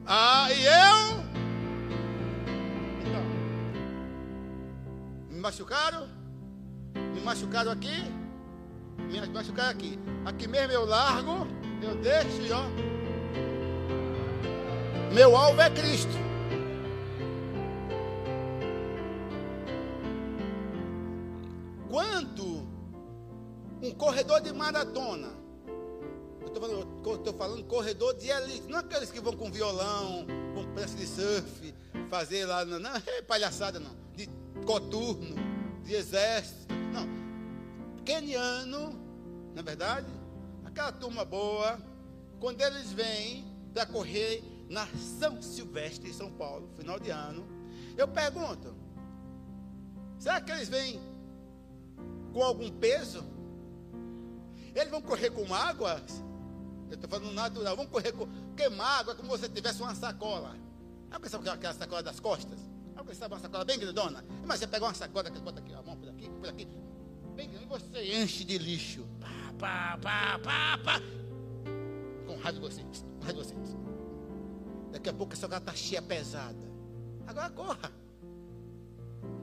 ah, e eu, então, me machucaram, me machucaram aqui, me machucaram aqui. Aqui mesmo eu largo, eu deixo e ó. Meu alvo é Cristo. Quando um corredor de maratona, eu estou falando, corredor de elite, não aqueles que vão com violão, com prancha de surf, fazer lá, não, não é palhaçada não, de coturno, de exército, não. Keniano, na é verdade, aquela turma boa, quando eles vêm para correr na São Silvestre, em São Paulo, final de ano, eu pergunto, será que eles vêm com algum peso? Eles vão correr com água? Eu estou falando natural. Vão correr com. Queimar água como se tivesse uma sacola. Alguém sabe aquela sacola das costas? Alguém sabe uma sacola bem grandona? Mas você pega uma sacola que bota aqui, a mão por aqui, por aqui. Bem grande, e você enche de lixo. Pá, pá, pá, pá, pá. Com raiva de você. Com raiva de você. Daqui a pouco essa sacola está cheia, pesada. Agora corra.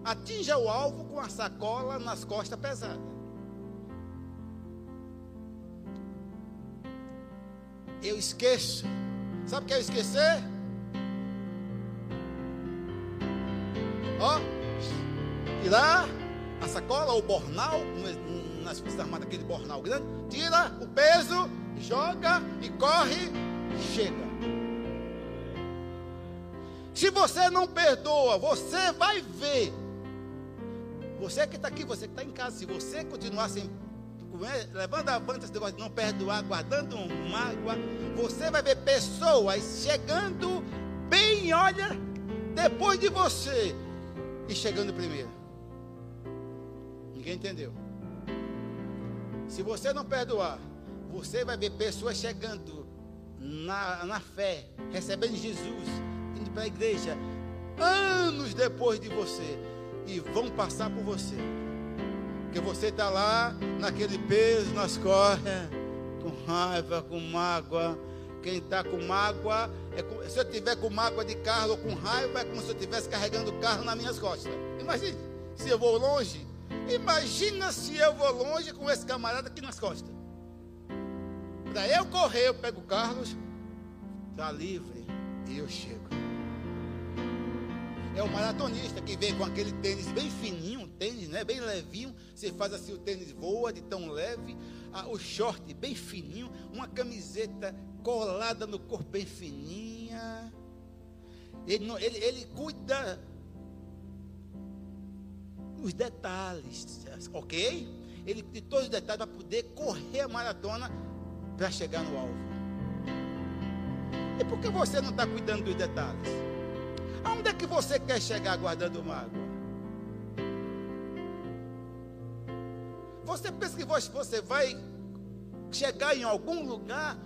Atinja o alvo com a sacola nas costas pesada. Eu esqueço. Sabe o que é esquecer? Ó, tirar a sacola, o bornal, nas forças armadas, aquele bornal grande, tira o peso, joga e corre, chega. Se você não perdoa, você vai ver você que está aqui, você que está em casa, se você continuar sem, levando avante esse negócio de não perdoar, guardando mágoa, você vai ver pessoas chegando bem, olha, depois de você e chegando primeiro. Ninguém entendeu. Se você não perdoar, você vai ver pessoas chegando na, na fé, recebendo Jesus, para a igreja, anos depois de você e vão passar por você. Porque você está lá naquele peso nas costas, com raiva, com mágoa. Quem está com mágoa, é se eu tiver com mágoa de carro ou com raiva, é como se eu estivesse carregando o carro nas minhas costas. Imagine se eu vou longe. Imagina se eu vou longe com esse camarada aqui nas costas. Para eu correr, eu pego o Carlos, está livre e eu chego é o maratonista que vem com aquele tênis bem fininho, um tênis né, bem levinho. Você faz assim, o tênis voa de tão leve. Ah, o short bem fininho, uma camiseta colada no corpo bem fininha. Ele, ele, ele cuida os detalhes, ok? Ele de todos os detalhes para poder correr a maratona para chegar no alvo. E por que você não está cuidando dos detalhes? Aonde é que você quer chegar guardando mágoa? Você pensa que você vai chegar em algum lugar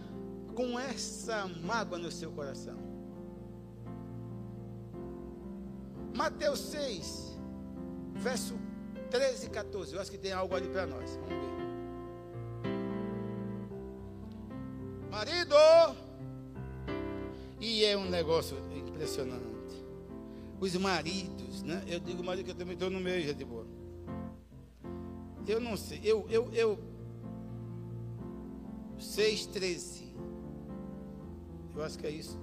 com essa mágoa no seu coração? Mateus 6, verso 13 e 14. Eu acho que tem algo ali para nós. Vamos ver. Marido! E é um negócio impressionante os maridos, né? Eu digo marido que eu também estou no meio, gente boa. Eu não sei, eu, eu, eu, 6, 13. Eu acho que é isso.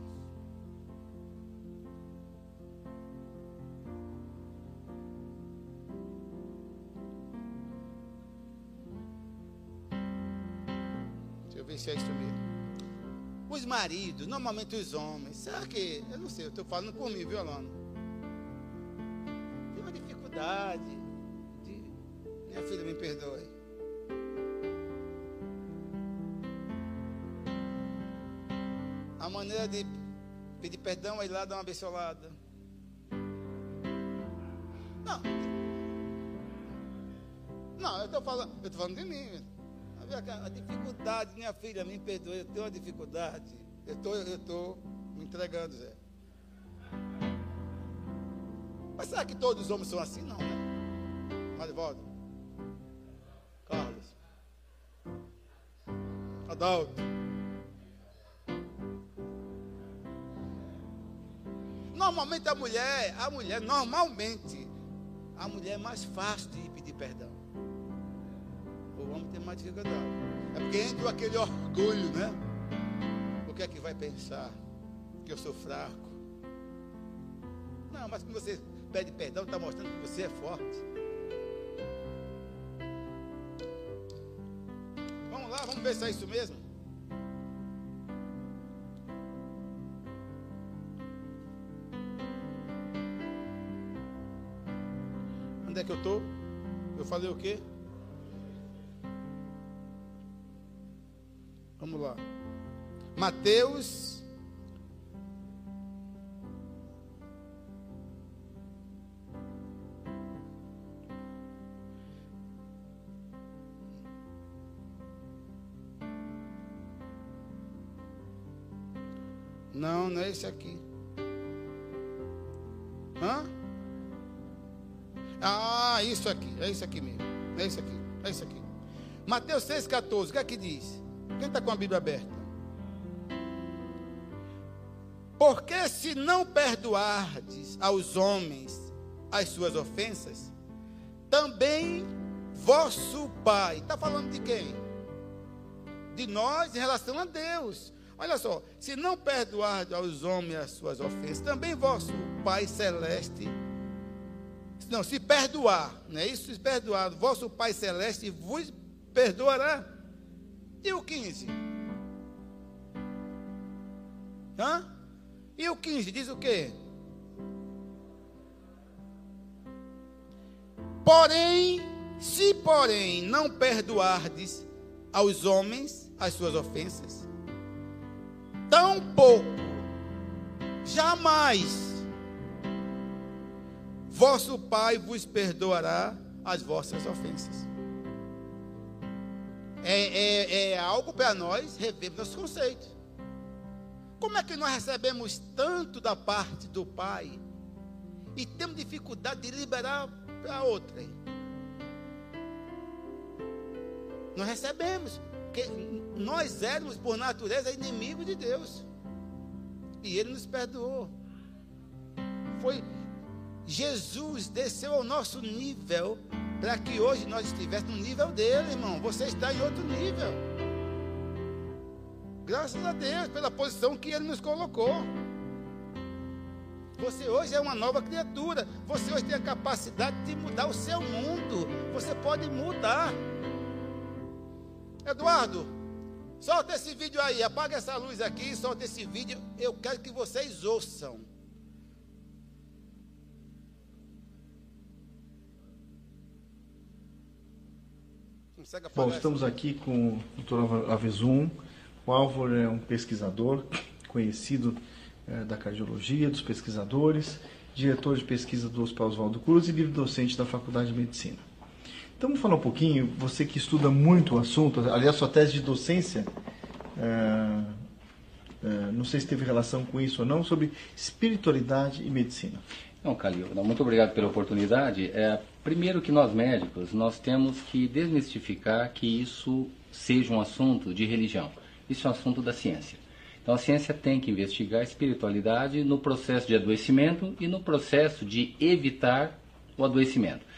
Deixa eu ver se é isso mesmo. Os maridos, normalmente os homens, será que, eu não sei, eu estou falando por mim, viu, Alano? Dificuldade. De... Minha filha, me perdoe. maneira de pedir perdão é ir lá dar uma abençoada. Não. Não, eu estou falando, eu falando de mim. A dificuldade, minha filha, me perdoe, eu tenho uma dificuldade. Eu tô, estou me entregando, Zé. Mas será que todos os homens são assim? Não, né? Mas. Carlos. Adalto. Normalmente a mulher, a mulher, normalmente, a mulher é mais fácil de pedir perdão. O homem tem mais dificuldade. É porque entra aquele orgulho, né? O que é que vai pensar? Que eu sou fraco. Não, mas quando você pede perdão, está mostrando que você é forte. Vamos lá, vamos ver se é isso mesmo. Onde é que eu estou? Eu falei o quê? Vamos lá. Mateus Não, não é esse aqui. Hã? Ah, isso aqui. É isso aqui mesmo. É isso aqui. É isso aqui. Mateus 6,14. O que é que diz? Quem está com a Bíblia aberta? Porque se não perdoardes aos homens as suas ofensas, também vosso Pai. Está falando de quem? De nós em relação a Deus. Olha só, se não perdoar aos homens as suas ofensas, também vosso Pai Celeste, não, se perdoar, não é isso? Se perdoar, vosso Pai Celeste vos perdoará. E o 15? Hã? E o 15 diz o quê? Porém, se porém não perdoardes aos homens as suas ofensas, tão pouco, jamais, vosso Pai vos perdoará as vossas ofensas. É, é, é algo para nós rever nossos conceitos. Como é que nós recebemos tanto da parte do Pai e temos dificuldade de liberar para outra? Nós recebemos, porque nós éramos, por natureza, inimigos de Deus. E Ele nos perdoou. Foi Jesus desceu ao nosso nível para que hoje nós estivéssemos no nível dele, irmão. Você está em outro nível. Graças a Deus pela posição que Ele nos colocou. Você hoje é uma nova criatura. Você hoje tem a capacidade de mudar o seu mundo. Você pode mudar. Eduardo, solta esse vídeo aí, apaga essa luz aqui, solta esse vídeo. Eu quero que vocês ouçam. Bom, estamos aqui com o doutor Avezum. O Álvaro é um pesquisador conhecido é, da cardiologia, dos pesquisadores, diretor de pesquisa do Hospital Oswaldo Cruz e livre docente da Faculdade de Medicina. Então, vamos falar um pouquinho, você que estuda muito o assunto, aliás, sua tese de docência, é, é, não sei se teve relação com isso ou não, sobre espiritualidade e medicina. Não, Calil, muito obrigado pela oportunidade. É, primeiro que nós médicos, nós temos que desmistificar que isso seja um assunto de religião. Isso é um assunto da ciência. Então a ciência tem que investigar a espiritualidade no processo de adoecimento e no processo de evitar o adoecimento.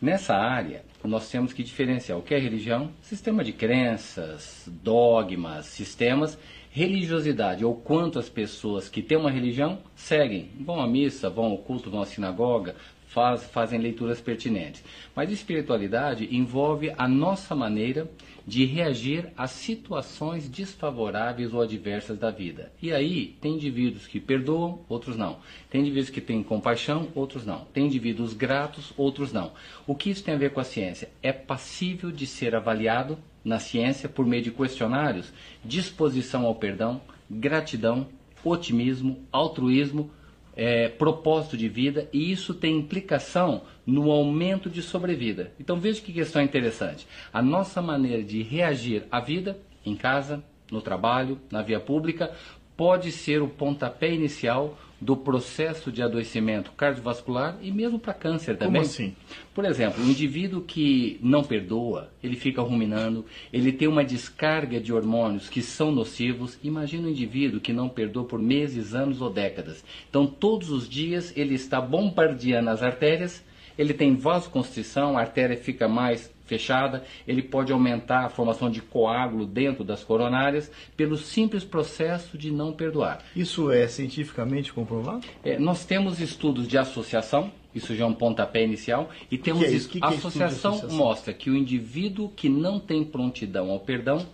Nessa área, nós temos que diferenciar o que é religião, sistema de crenças, dogmas, sistemas, religiosidade, ou quantas pessoas que têm uma religião seguem, vão à missa, vão ao culto, vão à sinagoga, faz, fazem leituras pertinentes. Mas espiritualidade envolve a nossa maneira de reagir a situações desfavoráveis ou adversas da vida. E aí, tem indivíduos que perdoam, outros não. Tem indivíduos que têm compaixão, outros não. Tem indivíduos gratos, outros não. O que isso tem a ver com a ciência? É passível de ser avaliado na ciência por meio de questionários, disposição ao perdão, gratidão, otimismo, altruísmo, é, propósito de vida e isso tem implicação no aumento de sobrevida. Então veja que questão interessante. A nossa maneira de reagir à vida, em casa, no trabalho, na via pública, pode ser o pontapé inicial do processo de adoecimento cardiovascular e mesmo para câncer também. Como assim? Por exemplo, um indivíduo que não perdoa, ele fica ruminando, ele tem uma descarga de hormônios que são nocivos. Imagina um indivíduo que não perdoa por meses, anos ou décadas. Então, todos os dias ele está bombardeando as artérias, ele tem vasoconstrição, a artéria fica mais fechada, ele pode aumentar a formação de coágulo dentro das coronárias pelo simples processo de não perdoar. Isso é cientificamente comprovado? É, nós temos estudos de associação, isso já é um pontapé inicial, e temos que é isso? Que que é associação, associação mostra que o indivíduo que não tem prontidão ao perdão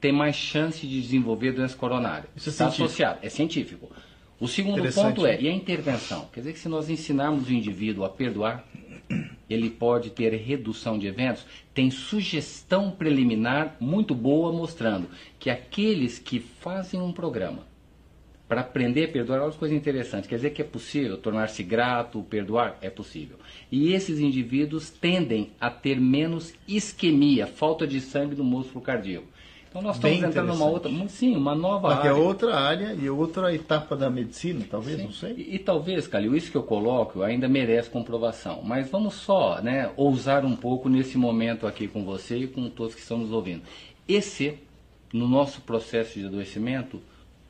tem mais chance de desenvolver doença coronária. Isso é Está associado, é científico. O segundo ponto é, e a intervenção? Quer dizer que se nós ensinarmos o indivíduo a perdoar, ele pode ter redução de eventos, tem sugestão preliminar muito boa mostrando que aqueles que fazem um programa para aprender a perdoar, olha que coisa interessante, quer dizer que é possível tornar-se grato, perdoar? É possível. E esses indivíduos tendem a ter menos isquemia, falta de sangue no músculo cardíaco. Então nós estamos entrando numa outra, sim, uma nova Porque área. é outra área e outra etapa da medicina, talvez, sim. não sei. E, e, talvez, Calil, isso que eu coloco ainda merece comprovação. Mas vamos só né, ousar um pouco nesse momento aqui com você e com todos que estão nos ouvindo. Esse, no nosso processo de adoecimento,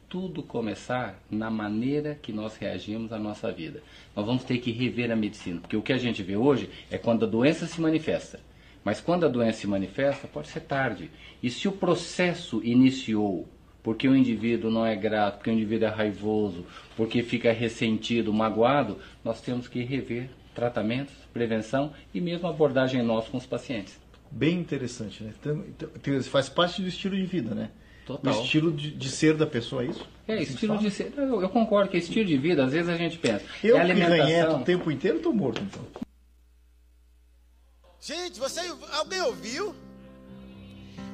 tudo começar na maneira que nós reagimos à nossa vida. Nós vamos ter que rever a medicina, porque o que a gente vê hoje é quando a doença se manifesta. Mas quando a doença se manifesta, pode ser tarde. E se o processo iniciou porque o indivíduo não é grato, porque o indivíduo é raivoso, porque fica ressentido, magoado, nós temos que rever tratamentos, prevenção e mesmo abordagem nossa com os pacientes. Bem interessante, né? Então, então, faz parte do estilo de vida, né? Total. O estilo de, de ser da pessoa, é isso? É, assim estilo de ser. Eu, eu, concordo que estilo de vida, às vezes a gente pensa. Eu é alimentação... o tempo inteiro estou morto, então. Gente, você, alguém ouviu?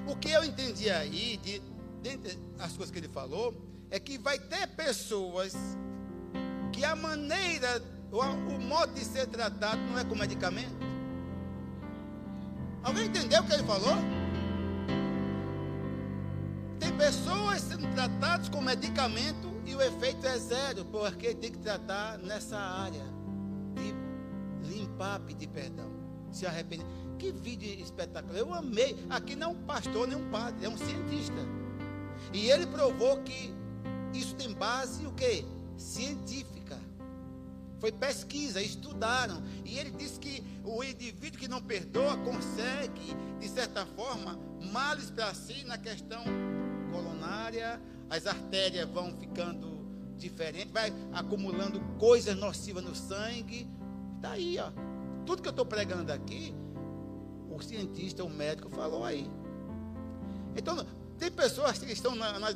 O que eu entendi aí, de, dentre as coisas que ele falou, é que vai ter pessoas que a maneira, o, o modo de ser tratado não é com medicamento. Alguém entendeu o que ele falou? Tem pessoas sendo tratadas com medicamento e o efeito é zero, porque tem que tratar nessa área de limpar, pedir perdão se arrepender. Que vídeo espetacular. Eu amei. Aqui não é um pastor nem um padre, é um cientista. E ele provou que isso tem base o quê? Científica. Foi pesquisa, estudaram. E ele disse que o indivíduo que não perdoa consegue, de certa forma, males para si na questão coronária, as artérias vão ficando diferentes, vai acumulando coisas nocivas no sangue. Está aí, ó. Tudo que eu estou pregando aqui, o cientista, o médico falou aí. Então, tem pessoas que estão na, na,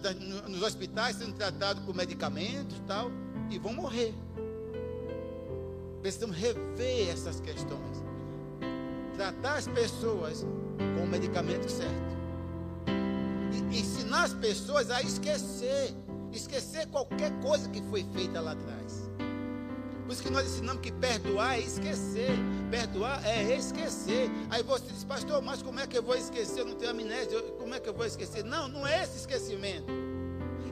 nos hospitais sendo tratados com medicamentos e tal, e vão morrer. Precisamos rever essas questões. Tratar as pessoas com o medicamento certo. E ensinar as pessoas a esquecer. Esquecer qualquer coisa que foi feita lá atrás. Por isso que nós ensinamos que perdoar é esquecer. Perdoar é esquecer. Aí você diz, pastor, mas como é que eu vou esquecer? Eu não tenho amnésia. Como é que eu vou esquecer? Não, não é esse esquecimento.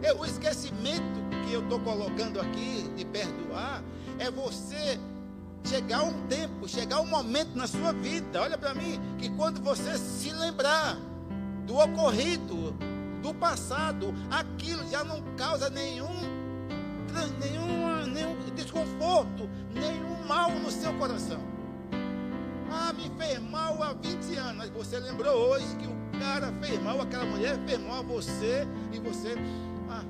É o esquecimento que eu estou colocando aqui de perdoar. É você chegar um tempo, chegar um momento na sua vida. Olha para mim, que quando você se lembrar do ocorrido, do passado, aquilo já não causa nenhum nenhuma, nenhum desconforto, nenhum mal no seu coração. Ah, me fez mal há 20 anos. Você lembrou hoje que o cara fez mal, aquela mulher fez mal a você e você. Ah,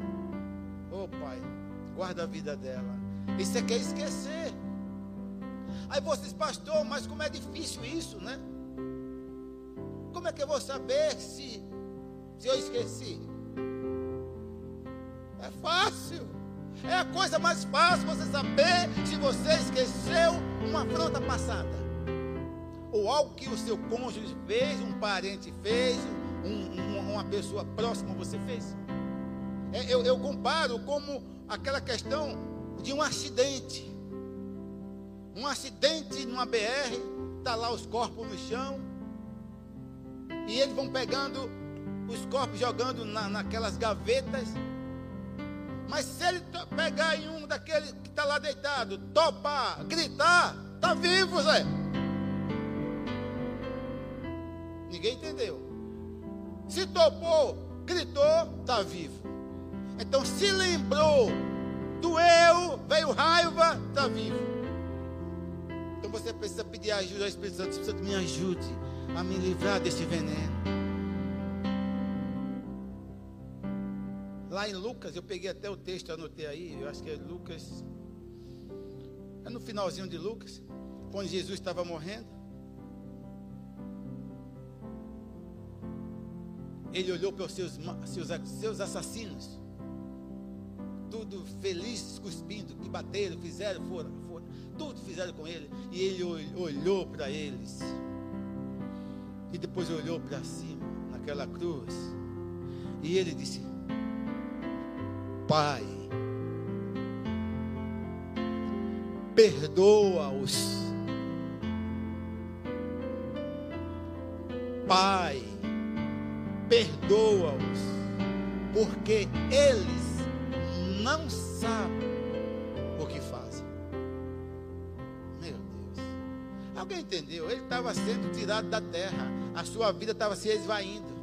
ô oh, pai, guarda a vida dela. E você quer esquecer. Aí você diz, pastor, mas como é difícil isso, né? Como é que eu vou saber se, se eu esqueci? É fácil. É a coisa mais fácil você saber se você esqueceu uma afronta passada. Ou algo que o seu cônjuge fez, um parente fez, um, um, uma pessoa próxima você fez. É, eu, eu comparo como aquela questão de um acidente. Um acidente numa BR, está lá os corpos no chão, e eles vão pegando os corpos, jogando na, naquelas gavetas. Mas se ele pegar em um daqueles que está lá deitado, topar, gritar, está vivo, Zé. Ninguém entendeu. Se topou, gritou, está vivo. Então se lembrou, doeu, veio raiva, está vivo. Então você precisa pedir ajuda ao Espírito Santo. Espírito Santo, me ajude a me livrar desse veneno. Lá em Lucas, eu peguei até o texto, anotei aí, eu acho que é Lucas. É no finalzinho de Lucas, quando Jesus estava morrendo. Ele olhou para os seus, seus, seus assassinos, tudo feliz, cuspindo, que bateram, fizeram, foram, foram, tudo fizeram com ele. E ele olhou para eles. E depois olhou para cima, naquela cruz. E ele disse: Pai, perdoa-os. Pai, perdoa-os, porque eles não sabem o que fazem. Meu Deus. Alguém entendeu? Ele estava sendo tirado da terra, a sua vida estava se esvaindo.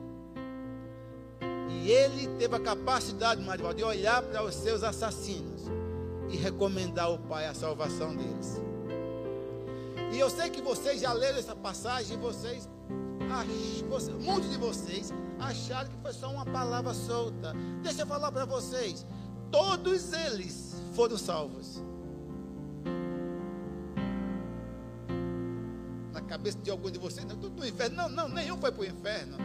E ele teve a capacidade, Marival, de olhar para os seus assassinos e recomendar ao Pai a salvação deles. E eu sei que vocês já leram essa passagem, vocês, muitos de vocês acharam que foi só uma palavra solta. Deixa eu falar para vocês: todos eles foram salvos. Na cabeça de algum de vocês, não, no inferno. Não, não, nenhum foi para o inferno.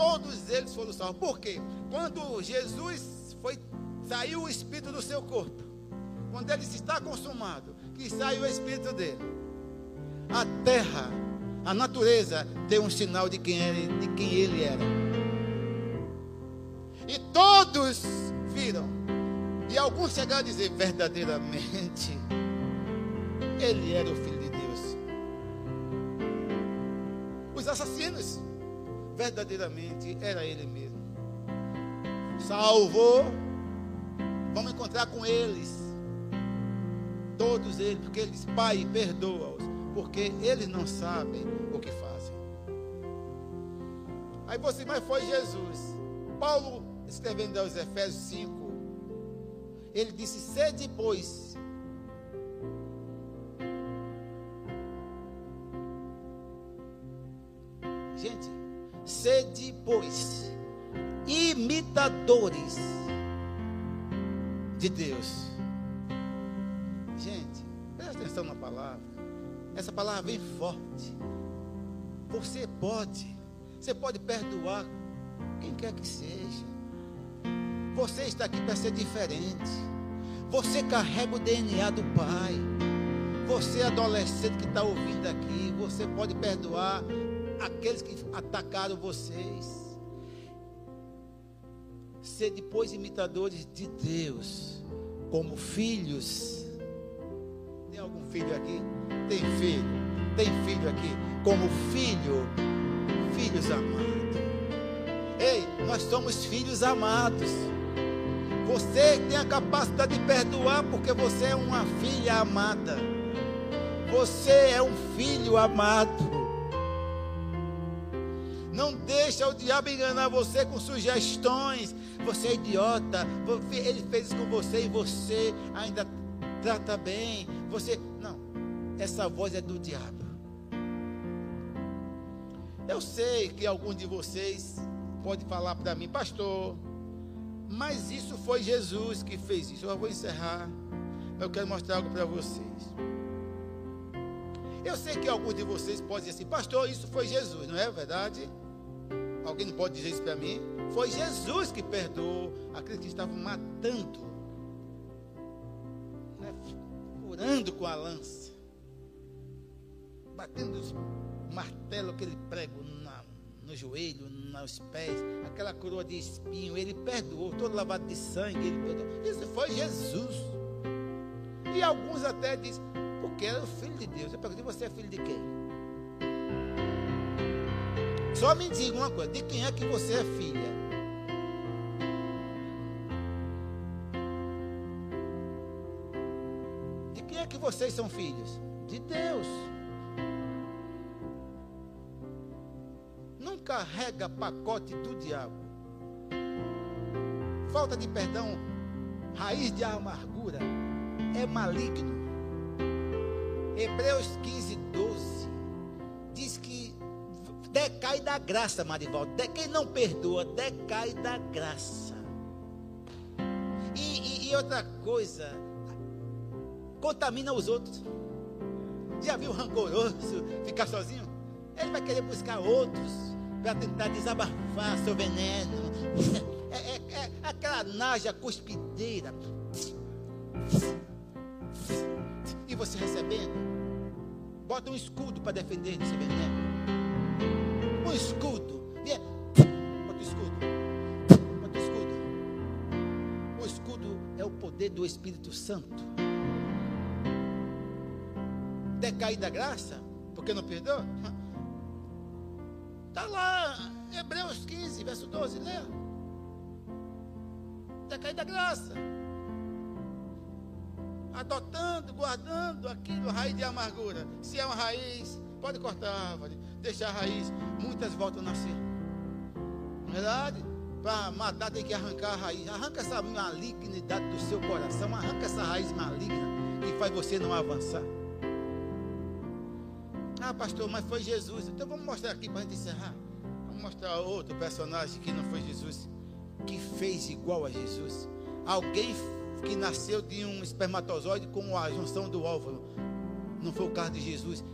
Todos eles foram salvos. Por quê? Quando Jesus foi, saiu o espírito do seu corpo, quando ele está consumado, que saiu o espírito dele, a terra, a natureza deu um sinal de quem, era, de quem ele era. E todos viram. E alguns chegaram a dizer: verdadeiramente, ele era o filho de Deus. Os assassinos, verdadeiramente, era ele mesmo. Salvou. Vamos encontrar com eles. Todos eles, porque eles, Pai, perdoa-os, porque eles não sabem o que fazem. Aí você, mas foi Jesus. Paulo escrevendo aos Efésios 5, ele disse: Sede, pois, gente, sede, pois, imitadores de Deus. Gente, presta atenção na palavra. Essa palavra vem forte. Você pode, você pode perdoar quem quer que seja. Você está aqui para ser diferente. Você carrega o DNA do Pai. Você, adolescente que está ouvindo aqui, você pode perdoar aqueles que atacaram vocês. Ser depois imitadores de Deus, como filhos. Tem algum filho aqui? Tem filho. Tem filho aqui. Como filho, filhos amados. Ei, nós somos filhos amados. Você tem a capacidade de perdoar porque você é uma filha amada. Você é um filho amado. Não deixa o diabo enganar você com sugestões. Você é idiota. Ele fez isso com você e você ainda trata bem. Você não. Essa voz é do diabo. Eu sei que algum de vocês pode falar para mim, pastor. Mas isso foi Jesus que fez isso. Eu vou encerrar. Eu quero mostrar algo para vocês. Eu sei que alguns de vocês podem dizer assim, pastor, isso foi Jesus, não é verdade? Alguém não pode dizer isso para mim? Foi Jesus que perdoou aqueles que estavam matando, né? furando com a lança, batendo os martelo, aquele prego na, no joelho, nos pés, aquela coroa de espinho, ele perdoou, todo lavado de sangue, ele perdoou. Isso foi Jesus. E alguns até dizem, porque era o filho de Deus. Eu perguntei, você é filho de quem? Só me diga uma coisa, de quem é que você é filha? De quem é que vocês são filhos? De Deus. Não carrega pacote do diabo. Falta de perdão, raiz de amargura, é maligno. Hebreus 15, 12 diz decai da graça, Marivaldo. De quem não perdoa, decai da graça. E, e, e outra coisa, contamina os outros. Já viu rancoroso ficar sozinho? Ele vai querer buscar outros para tentar desabafar seu veneno. (laughs) É, é, é aquela naja cuspideira. E você recebendo, bota um escudo para defender desse veneno. Um escudo. Bota o escudo. Bota o escudo. O escudo é o poder do Espírito Santo. Decair da graça, porque não perdoa? (laughs) Está lá, Hebreus 15, verso 12, leia. Decair da graça adotando, guardando aquilo, raiz de amargura. Se é uma raiz, pode cortar a árvore, deixar raiz. Muitas voltam a nascer. Não é verdade? Para matar tem que arrancar a raiz. Arranca essa malignidade do seu coração, arranca essa raiz maligna que faz você não avançar. Ah, pastor, mas foi Jesus. Então vamos mostrar aqui para a gente encerrar. Vamos mostrar outro personagem que não foi Jesus, que fez igual a Jesus. Alguém que nasceu de um espermatozoide com a junção do óvulo. Não foi o caso de Jesus.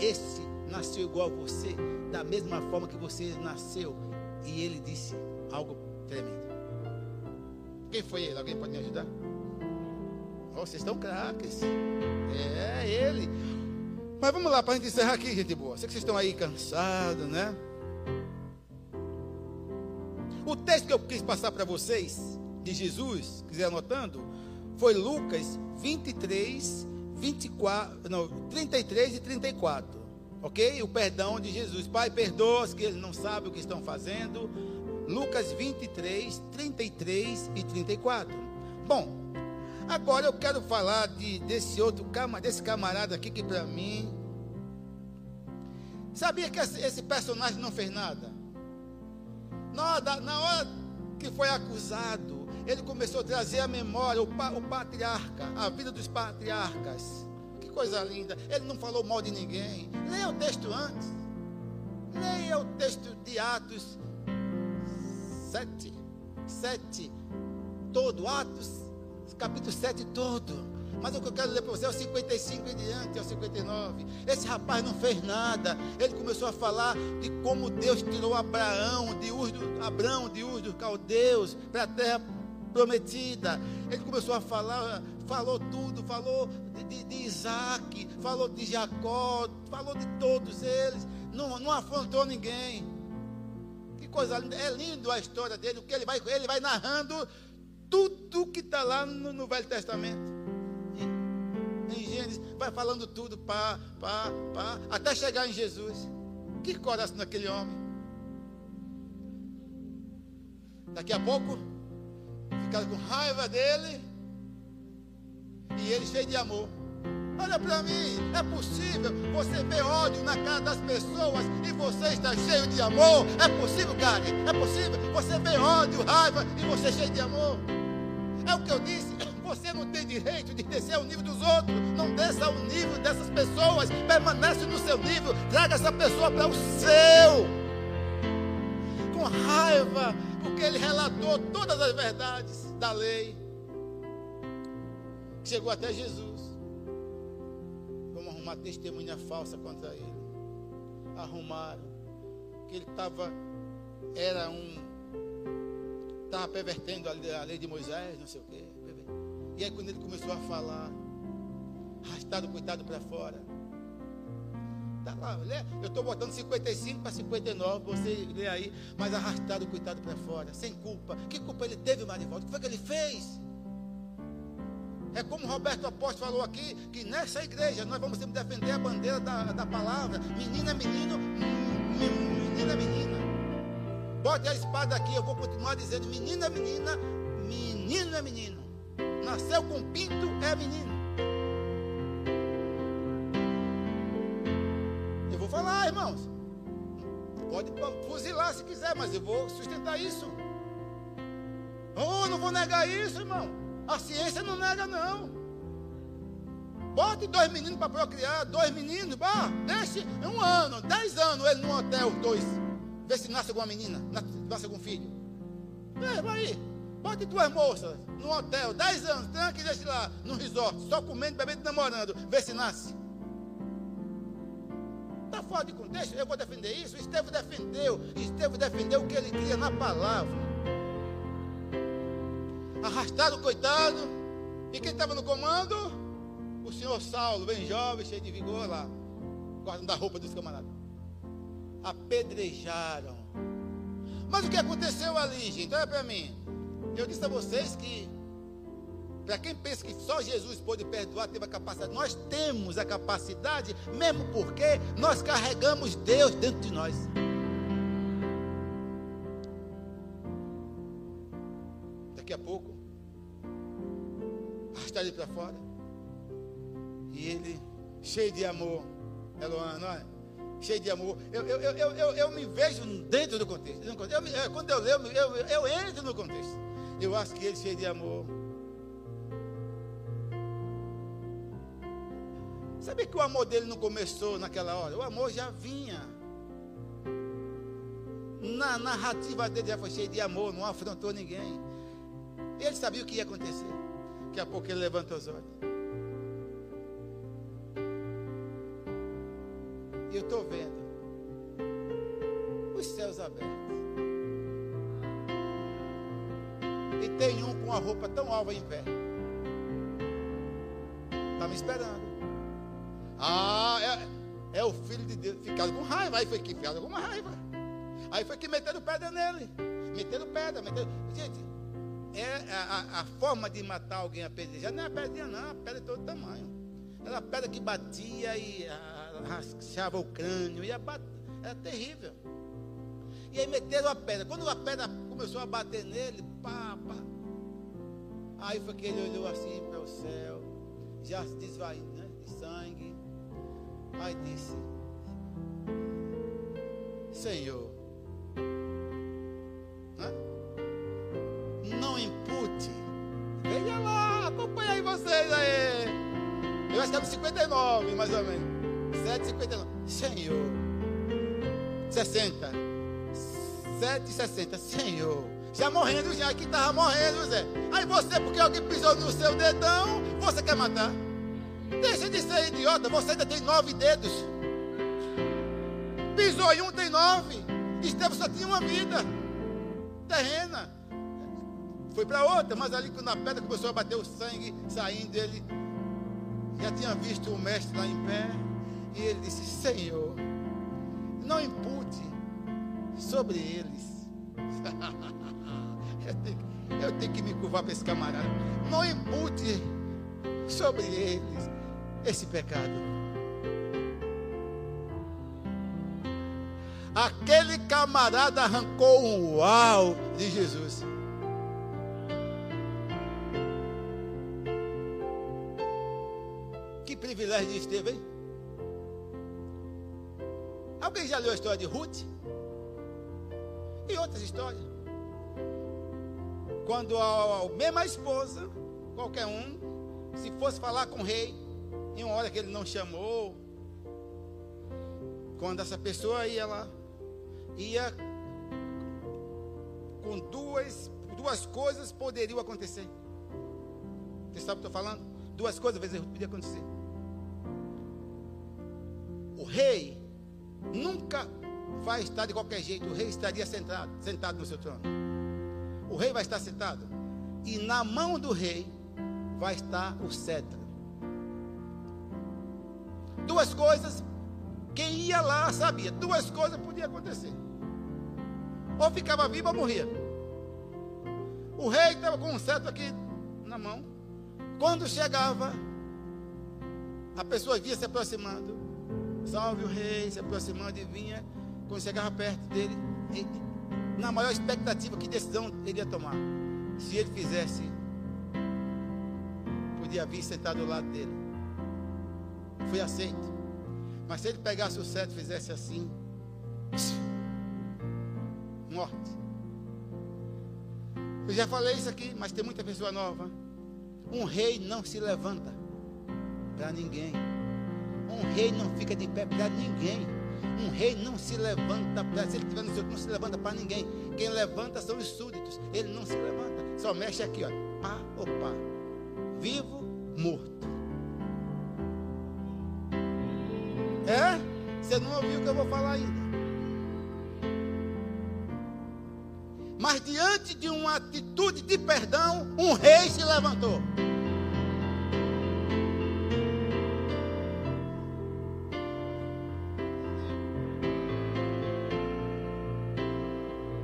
Esse nasceu igual a você, da mesma forma que você nasceu. E ele disse algo tremendo. Quem foi ele? Alguém pode me ajudar? Oh, vocês estão craques. É ele. Mas vamos lá para a gente encerrar aqui, gente boa. Sei que vocês estão aí cansados, né? O texto que eu quis passar para vocês de Jesus, quiser anotando, foi Lucas 23, 24, não, 33 e 34. Ok? O perdão de Jesus. Pai, perdoa-os que eles não sabem o que estão fazendo. Lucas 23, 33 e 34. Bom, agora eu quero falar de, desse outro desse camarada aqui que para mim. Sabia que esse personagem não fez nada? Na hora, na hora que foi acusado, ele começou a trazer à memória o, o patriarca, a vida dos patriarcas. Que coisa linda. Ele não falou mal de ninguém. Leia o texto antes. Leia o texto de Atos 7. 7. Todo. Atos, capítulo 7 todo. Mas o que eu quero ler para você é o 55 em diante, é o 59. Esse rapaz não fez nada. Ele começou a falar de como Deus tirou Abraão de Ur, Abraão de Ur dos caldeus para a terra prometida. Ele começou a falar, falou tudo, falou de, de, Isaac, falou de Jacó, falou de todos eles. Não, não afrontou ninguém. Que coisa linda. É lindo a história dele, porque ele vai, ele vai narrando tudo que está lá no, no, Velho Testamento. Em Gênesis, vai falando tudo, pá, pá, pá, até chegar em Jesus. Que coração daquele homem. Daqui a pouco ficaram com raiva dele. E ele cheio de amor. Olha para mim, é possível você ver ódio na cara das pessoas e você está cheio de amor? É possível, cara? É possível você ver ódio, raiva e você cheio de amor? É o que eu disse. Você não tem direito de descer ao nível dos outros. Não desça ao nível dessas pessoas. Permanece no seu nível. Traga essa pessoa para o seu. Com raiva, porque ele relatou todas as verdades da lei. Chegou até Jesus. Vamos arrumar testemunha falsa contra ele. Arrumaram. Que ele estava, era um, estava pervertendo a lei de Moisés, não sei o quê. E aí quando ele começou a falar, arrastado, coitado para fora. Tá lá, eu estou botando 55 para 59, você lê aí, mas arrastado, coitado para fora, sem culpa. Que culpa ele teve, Marivaldo? O que foi que ele fez? É como Roberto Apóstolo falou aqui, que nessa igreja nós vamos sempre defender a bandeira da, da palavra. Menina, menino, menina, menina. Bote a espada aqui, eu vou continuar dizendo: menina, menina, menino é menino. Nasceu com pinto é menino. Falar, irmãos. Pode fuzilar se quiser, mas eu vou sustentar isso. Oh, não vou negar isso, irmão. A ciência não nega, não. Bote dois meninos para procriar, dois meninos, bah, deixe um ano, dez anos ele num hotel, dois. Vê se nasce alguma menina, nasce algum filho. É, vai aí. Bote duas moças num hotel, dez anos, tranque e deixe lá, no resort, só comendo, bebendo, namorando. Vê se nasce. Está fora de contexto? Eu vou defender isso? Estevão defendeu. Estevão defendeu o que ele cria na palavra arrastado, coitado. E quem estava no comando? O senhor Saulo, bem jovem, cheio de vigor lá, guardando a roupa dos camaradas. Apedrejaram. Mas o que aconteceu ali, gente? Olha para mim. Eu disse a vocês que, para quem pensa que só Jesus pode perdoar, teve a capacidade. Nós temos a capacidade, mesmo porque nós carregamos Deus dentro de nós. Daqui a pouco, arrastar ele para fora. E ele, cheio de amor, Eloana, olha, cheio de amor. Eu, eu, eu, eu, eu me vejo dentro do contexto. Eu, quando eu leio, eu, eu entro no contexto. Eu acho que ele, cheio de amor. Sabe que o amor dele não começou naquela hora? O amor já vinha. Na narrativa dele já foi cheio de amor, não afrontou ninguém. Ele sabia o que ia acontecer. Daqui a pouco ele levanta os olhos. E eu estou vendo os céus abertos. E tem um com a roupa tão alva em pé. Está me esperando. Ah, é, é, o filho de Deus. Ficado com raiva. Aí foi que ficado com raiva. Aí foi que meteram pedra nele. Meteram pedra. Meteram... Gente, é a, a, forma de matar alguém apedrejado não é a pedrinha, não, a pedra de todo tamanho. Era a pedra que batia e rachava o crânio, e bat... era terrível. E aí meteram a pedra. Quando a pedra começou a bater nele, pá, pá. Aí foi que ele olhou assim para o céu, já se desvaindo de sangue. Aí disse: Senhor, Veja lá, acompanha aí vocês aí. Eu acho que é 59, mais ou menos. 7,59. Senhor. 60. 7,60. Senhor. Já morrendo, já que estava morrendo, Zé. Aí você, porque alguém pisou no seu dedão, você quer matar? Deixa de ser idiota, você ainda tem nove dedos. Pisou em um, tem nove. Estevão só tinha uma vida terrena foi para outra, mas ali quando a pedra começou a bater o sangue saindo, ele já tinha visto o mestre lá em pé, e ele disse: Senhor, não impute sobre eles. (laughs) eu, tenho, eu tenho que me curvar para esse camarada. Não impute sobre eles esse pecado. Aquele camarada arrancou um uau de Jesus. privilégio de Estevão, hein? Alguém já leu a história de Ruth? E outras histórias? Quando a mesma esposa, qualquer um, se fosse falar com o rei, em uma hora que ele não chamou, quando essa pessoa ia lá, ia com duas, duas coisas poderiam acontecer. Você sabe o que eu estou falando? Duas coisas às vezes podia acontecer o rei nunca vai estar de qualquer jeito, o rei estaria sentado, sentado no seu trono. O rei vai estar sentado e na mão do rei vai estar o cetro. Duas coisas Quem ia lá sabia. Duas coisas podiam acontecer. Ou ficava vivo ou morria. O rei estava com um cetro aqui na mão. Quando chegava, a pessoa via se aproximando. Salve o rei, se aproximando e vinha. Quando chegava perto dele, ele, na maior expectativa, que decisão ele ia tomar. Se ele fizesse, podia vir sentado do lado dele. Foi aceito. Mas se ele pegasse o cetro e fizesse assim, (tsk) morte. Eu já falei isso aqui, mas tem muita pessoa nova. Um rei não se levanta para ninguém. Um rei não fica de pé para ninguém. Um rei não se levanta para se ele estiver no seu não se levanta para ninguém. Quem levanta são os súditos. Ele não se levanta. Só mexe aqui, ó. Pá ou pá. Vivo, morto. Você não ouviu o que eu vou falar ainda. Mas diante de uma atitude de perdão, um rei se levantou.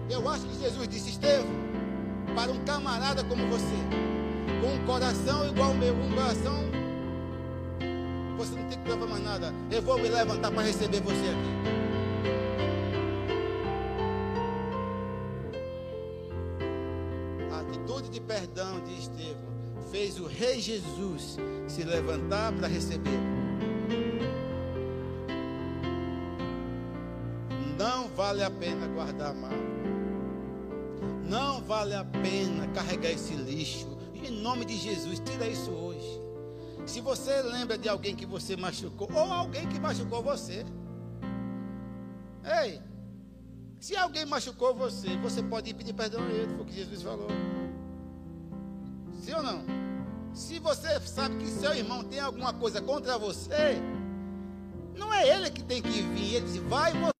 Eu acho que Jesus disse: Estevão, para um camarada como você, com um coração igual ao meu, um coração, nada. Eu vou me levantar para receber você aqui. de perdão de Estevão fez o rei Jesus se levantar para receber. Não vale a pena guardar mal. Não vale a pena carregar esse lixo. Em nome de Jesus, tira isso hoje. Se você lembra de alguém que você machucou, ou alguém que machucou você, ei, se alguém machucou você, você pode ir pedir perdão a ele, foi o que Jesus falou. Sim ou não? Se você sabe que seu irmão tem alguma coisa contra você, não é ele que tem que vir, ele diz, vai você.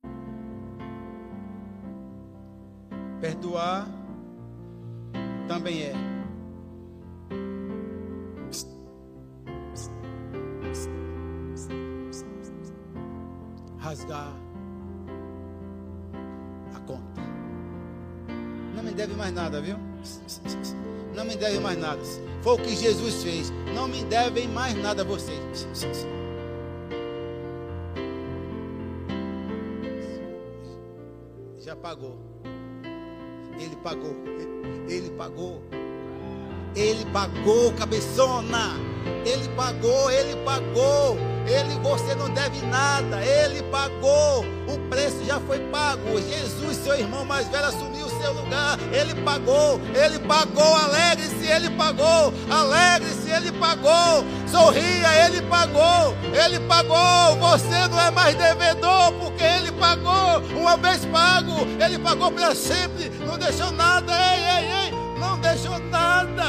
Perdoar também é. A conta. Não me deve mais nada, viu? Não me devem mais nada. Foi o que Jesus fez. Não me devem mais nada a vocês. Já pagou. Ele pagou. Ele pagou. Ele pagou, cabeçona. Ele pagou, ele pagou. Ele, você não deve nada. Ele pagou. O preço já foi pago. Jesus, seu irmão mais velho, assumiu o seu lugar. Ele pagou. Ele pagou. Alegre-se, ele pagou. Alegre-se, ele pagou. Sorria, ele pagou. Ele pagou. Você não é mais devedor, porque ele pagou. Uma vez pago, ele pagou para sempre. Não deixou nada. Ei, ei, ei. Não deixou nada.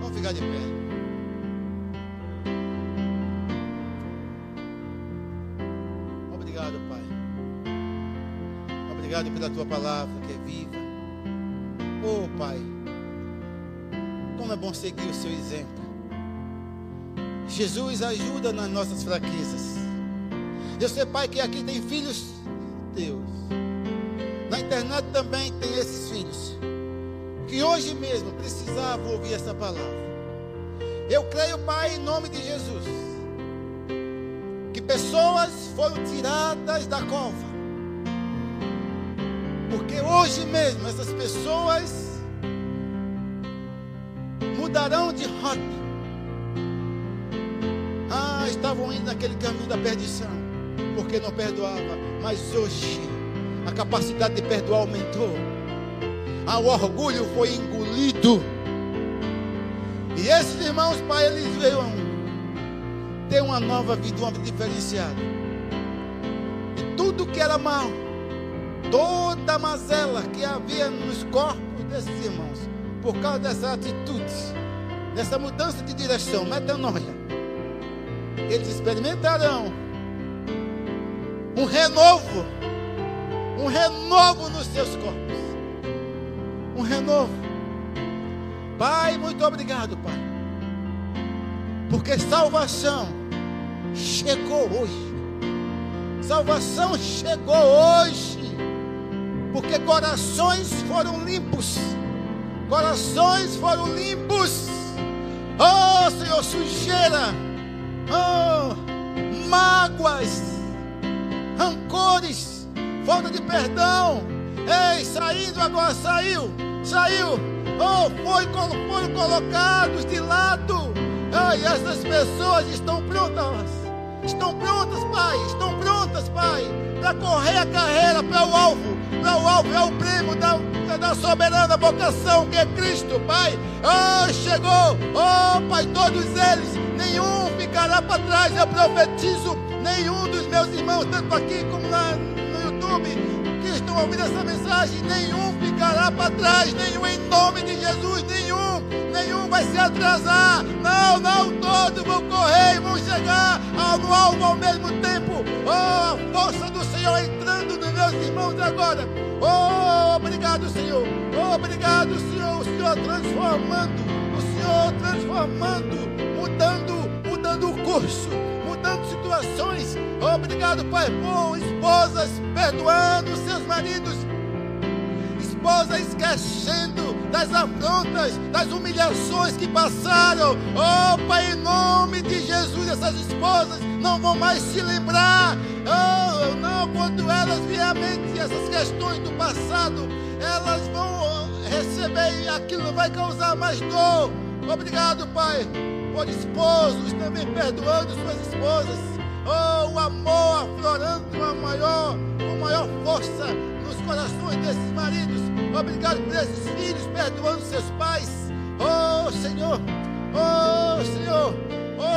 Vamos ficar de pé. Pela tua palavra que é viva. Oh, Pai, como é bom seguir o seu exemplo. Jesus ajuda nas nossas fraquezas. Eu sei, Pai, que aqui tem filhos teus. Na internet também tem esses filhos. Que hoje mesmo precisavam ouvir essa palavra. Eu creio, Pai, em nome de Jesus. Que pessoas foram tiradas da cova porque hoje mesmo essas pessoas mudarão de rota. Ah, estavam indo naquele caminho da perdição, porque não perdoava. Mas hoje a capacidade de perdoar aumentou. Ah, o orgulho foi engolido. E esses irmãos, Pai, eles veio ter uma nova vida, uma vida diferenciada. E tudo que era mal toda a mazela que havia nos corpos desses irmãos, por causa dessa atitude, dessa mudança de direção, metanoia, eles experimentarão um renovo, um renovo nos seus corpos, um renovo. Pai, muito obrigado, Pai, porque salvação chegou hoje. Salvação chegou hoje. Porque corações foram limpos. Corações foram limpos. Oh, Senhor, sujeira. Oh, mágoas. Rancores. Falta de perdão. Ei, saindo agora, saiu. Saiu. Oh, foi, foram colocados de lado. Oh, e essas pessoas estão prontas. Estão prontas, Pai. Estão prontas, Pai. Para correr a carreira para o alvo. O alvo é o prêmio da, da soberana vocação que é Cristo, Pai. Oh, chegou. Oh, Pai, todos eles. Nenhum ficará para trás. Eu profetizo. Nenhum dos meus irmãos, tanto aqui como lá no YouTube estão ouvindo essa mensagem, nenhum ficará para trás, nenhum em nome de Jesus, nenhum, nenhum vai se atrasar. Não, não, todos vão correr e vão chegar ao alvo ao mesmo tempo. Oh, a força do Senhor entrando nos meus irmãos agora. Oh, obrigado, Senhor. Oh, obrigado, Senhor. O Senhor transformando, o Senhor transformando, mudando, mudando o curso mudando situações. Obrigado, Pai, por esposas perdoando seus maridos, esposas esquecendo das afrontas, das humilhações que passaram. Oh, Pai, em nome de Jesus, essas esposas não vão mais se lembrar. Oh, não, quando elas vierem à mente essas questões do passado, elas vão receber aquilo vai causar mais dor. Obrigado, Pai por esposos também perdoando suas esposas. Oh, o amor aflorando com maior, com maior força nos corações desses maridos. Obrigado por esses filhos perdoando seus pais. Oh, Senhor. Oh, Senhor.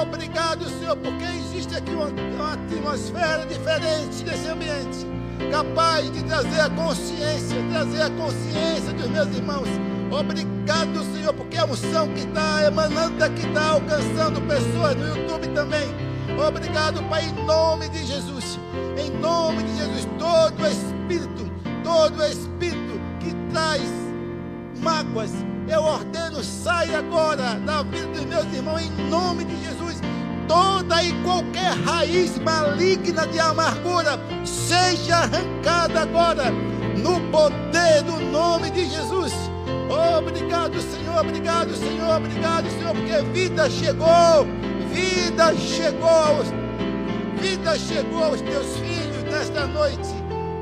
Obrigado, Senhor, porque existe aqui uma, uma atmosfera diferente nesse ambiente, capaz de trazer a consciência, trazer a consciência dos meus irmãos Obrigado, Senhor, porque a unção que está emanando daqui está alcançando pessoas no YouTube também. Obrigado, Pai, em nome de Jesus. Em nome de Jesus, todo espírito, todo espírito que traz mágoas, eu ordeno, sai agora da vida dos meus irmãos, em nome de Jesus. Toda e qualquer raiz maligna de amargura seja arrancada agora, no poder do nome de Jesus. Obrigado, Senhor, obrigado, Senhor, obrigado, Senhor, porque vida chegou, vida chegou vida chegou aos teus filhos nesta noite.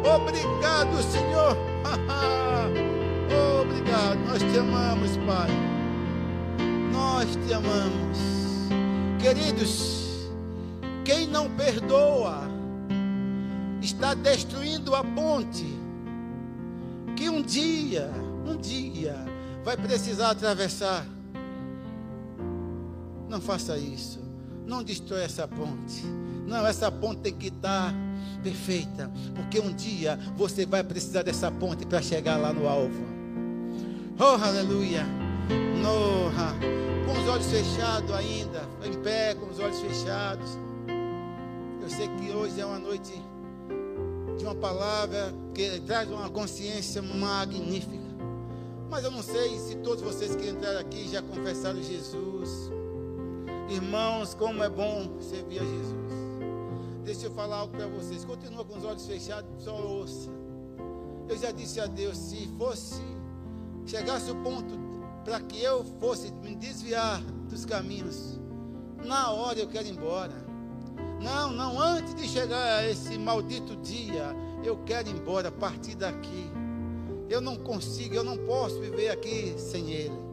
Obrigado, Senhor. (laughs) obrigado, nós te amamos, Pai. Nós te amamos. Queridos, quem não perdoa está destruindo a ponte que um dia um dia vai precisar atravessar. Não faça isso. Não destrói essa ponte. Não, essa ponte tem que estar perfeita. Porque um dia você vai precisar dessa ponte para chegar lá no alvo. Oh, aleluia. No, com os olhos fechados ainda. Em pé, com os olhos fechados. Eu sei que hoje é uma noite de uma palavra que traz uma consciência magnífica. Mas eu não sei se todos vocês que entraram aqui já confessaram Jesus. Irmãos, como é bom servir a Jesus. Deixa eu falar algo para vocês. Continua com os olhos fechados, só ouça. Eu já disse a Deus, se fosse, chegasse o ponto para que eu fosse me desviar dos caminhos, na hora eu quero ir embora. Não, não, antes de chegar a esse maldito dia, eu quero ir embora, partir daqui. Eu não consigo, eu não posso viver aqui sem Ele.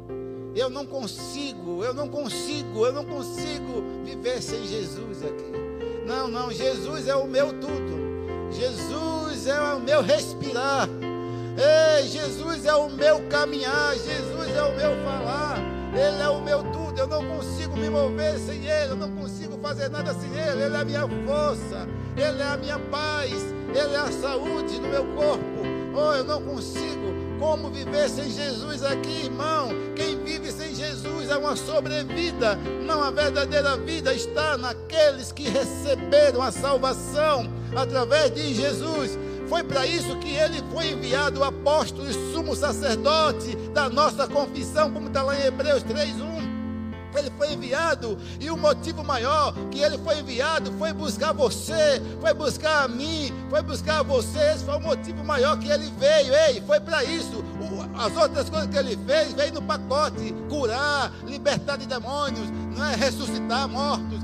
Eu não consigo, eu não consigo, eu não consigo viver sem Jesus aqui. Não, não, Jesus é o meu tudo. Jesus é o meu respirar. Ei, Jesus é o meu caminhar. Jesus é o meu falar. Ele é o meu tudo. Eu não consigo me mover sem Ele. Eu não consigo fazer nada sem Ele. Ele é a minha força. Ele é a minha paz. Ele é a saúde no meu corpo. Oh, eu não consigo. Como viver sem Jesus aqui, irmão? Quem vive sem Jesus é uma sobrevida. Não a verdadeira vida está naqueles que receberam a salvação através de Jesus. Foi para isso que ele foi enviado o apóstolo e sumo sacerdote da nossa confissão, como está lá em Hebreus 3:1. Ele foi enviado. E o motivo maior que ele foi enviado foi buscar você, foi buscar a mim, foi buscar vocês. Foi o motivo maior que ele veio. Ei, foi para isso. as outras coisas que ele fez veio no pacote: curar, libertar de demônios, não é ressuscitar mortos,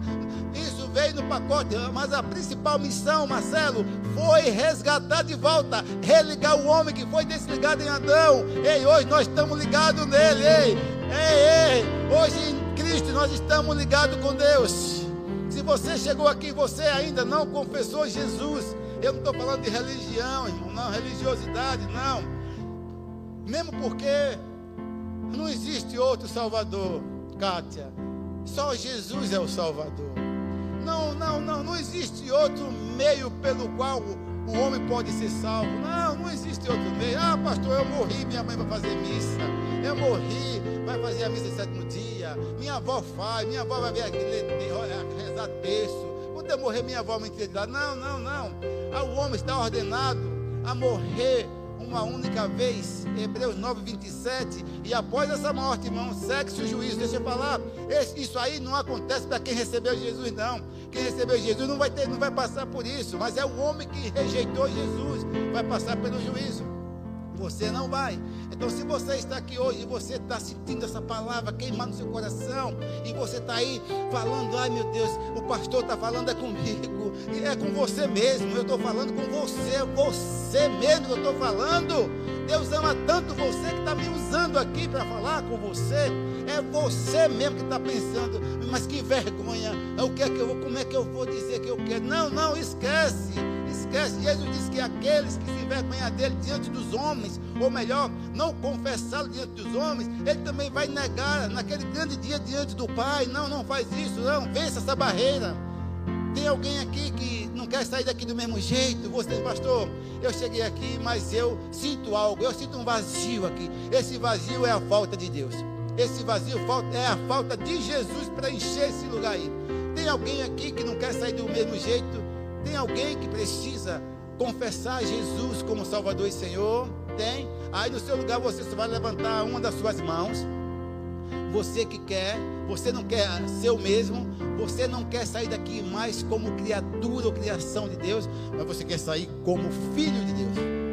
veio no pacote, mas a principal missão, Marcelo, foi resgatar de volta, religar o homem que foi desligado em Adão. Ei, hoje nós estamos ligados nele, ei, ei, ei. Hoje Cristo nós estamos ligados com Deus. Se você chegou aqui e você ainda não confessou Jesus, eu não estou falando de religião, não, religiosidade, não. Mesmo porque não existe outro Salvador, Kátia. Só Jesus é o Salvador. Não, não, não, não existe outro meio pelo qual o homem pode ser salvo. Não, não existe outro meio. Ah, pastor, eu morri, minha mãe vai fazer missa. Eu morri, vai fazer a missa de sétimo dia. Minha avó faz, minha avó vai ver aquele rezar terço. Quando eu morrer, minha avó me entender. Não, não, não. Ah, o homem está ordenado a morrer uma única vez. Hebreus 9, 27. E após essa morte, irmão, segue-se o juízo. Deixa eu falar. Isso aí não acontece para quem recebeu Jesus, não. Quem recebeu Jesus não vai, ter, não vai passar por isso. Mas é o homem que rejeitou Jesus. Vai passar pelo juízo. Você não vai. Então, se você está aqui hoje e você está sentindo essa palavra queimar no seu coração, e você está aí falando, ai meu Deus, o pastor está falando é comigo, e é com você mesmo, eu estou falando com você, você mesmo que eu estou falando. Deus ama tanto você que está me usando aqui para falar com você. É você mesmo que está pensando, mas que vergonha, é o que é que eu vou, como é que eu vou dizer que eu quero? Não, não, esquece esquece. Jesus disse que aqueles que se envergonham dele diante dos homens, ou melhor, não confessá-lo diante dos homens, ele também vai negar naquele grande dia diante do Pai. Não, não faz isso, não. Vença essa barreira. Tem alguém aqui que não quer sair daqui do mesmo jeito? Você, pastor, eu cheguei aqui, mas eu sinto algo, eu sinto um vazio aqui. Esse vazio é a falta de Deus. Esse vazio é a falta de Jesus para encher esse lugar aí. Tem alguém aqui que não quer sair do mesmo jeito? Tem alguém que precisa confessar Jesus como Salvador e Senhor? Tem? Aí no seu lugar você vai levantar uma das suas mãos. Você que quer, você não quer ser o mesmo, você não quer sair daqui mais como criatura ou criação de Deus, mas você quer sair como filho de Deus.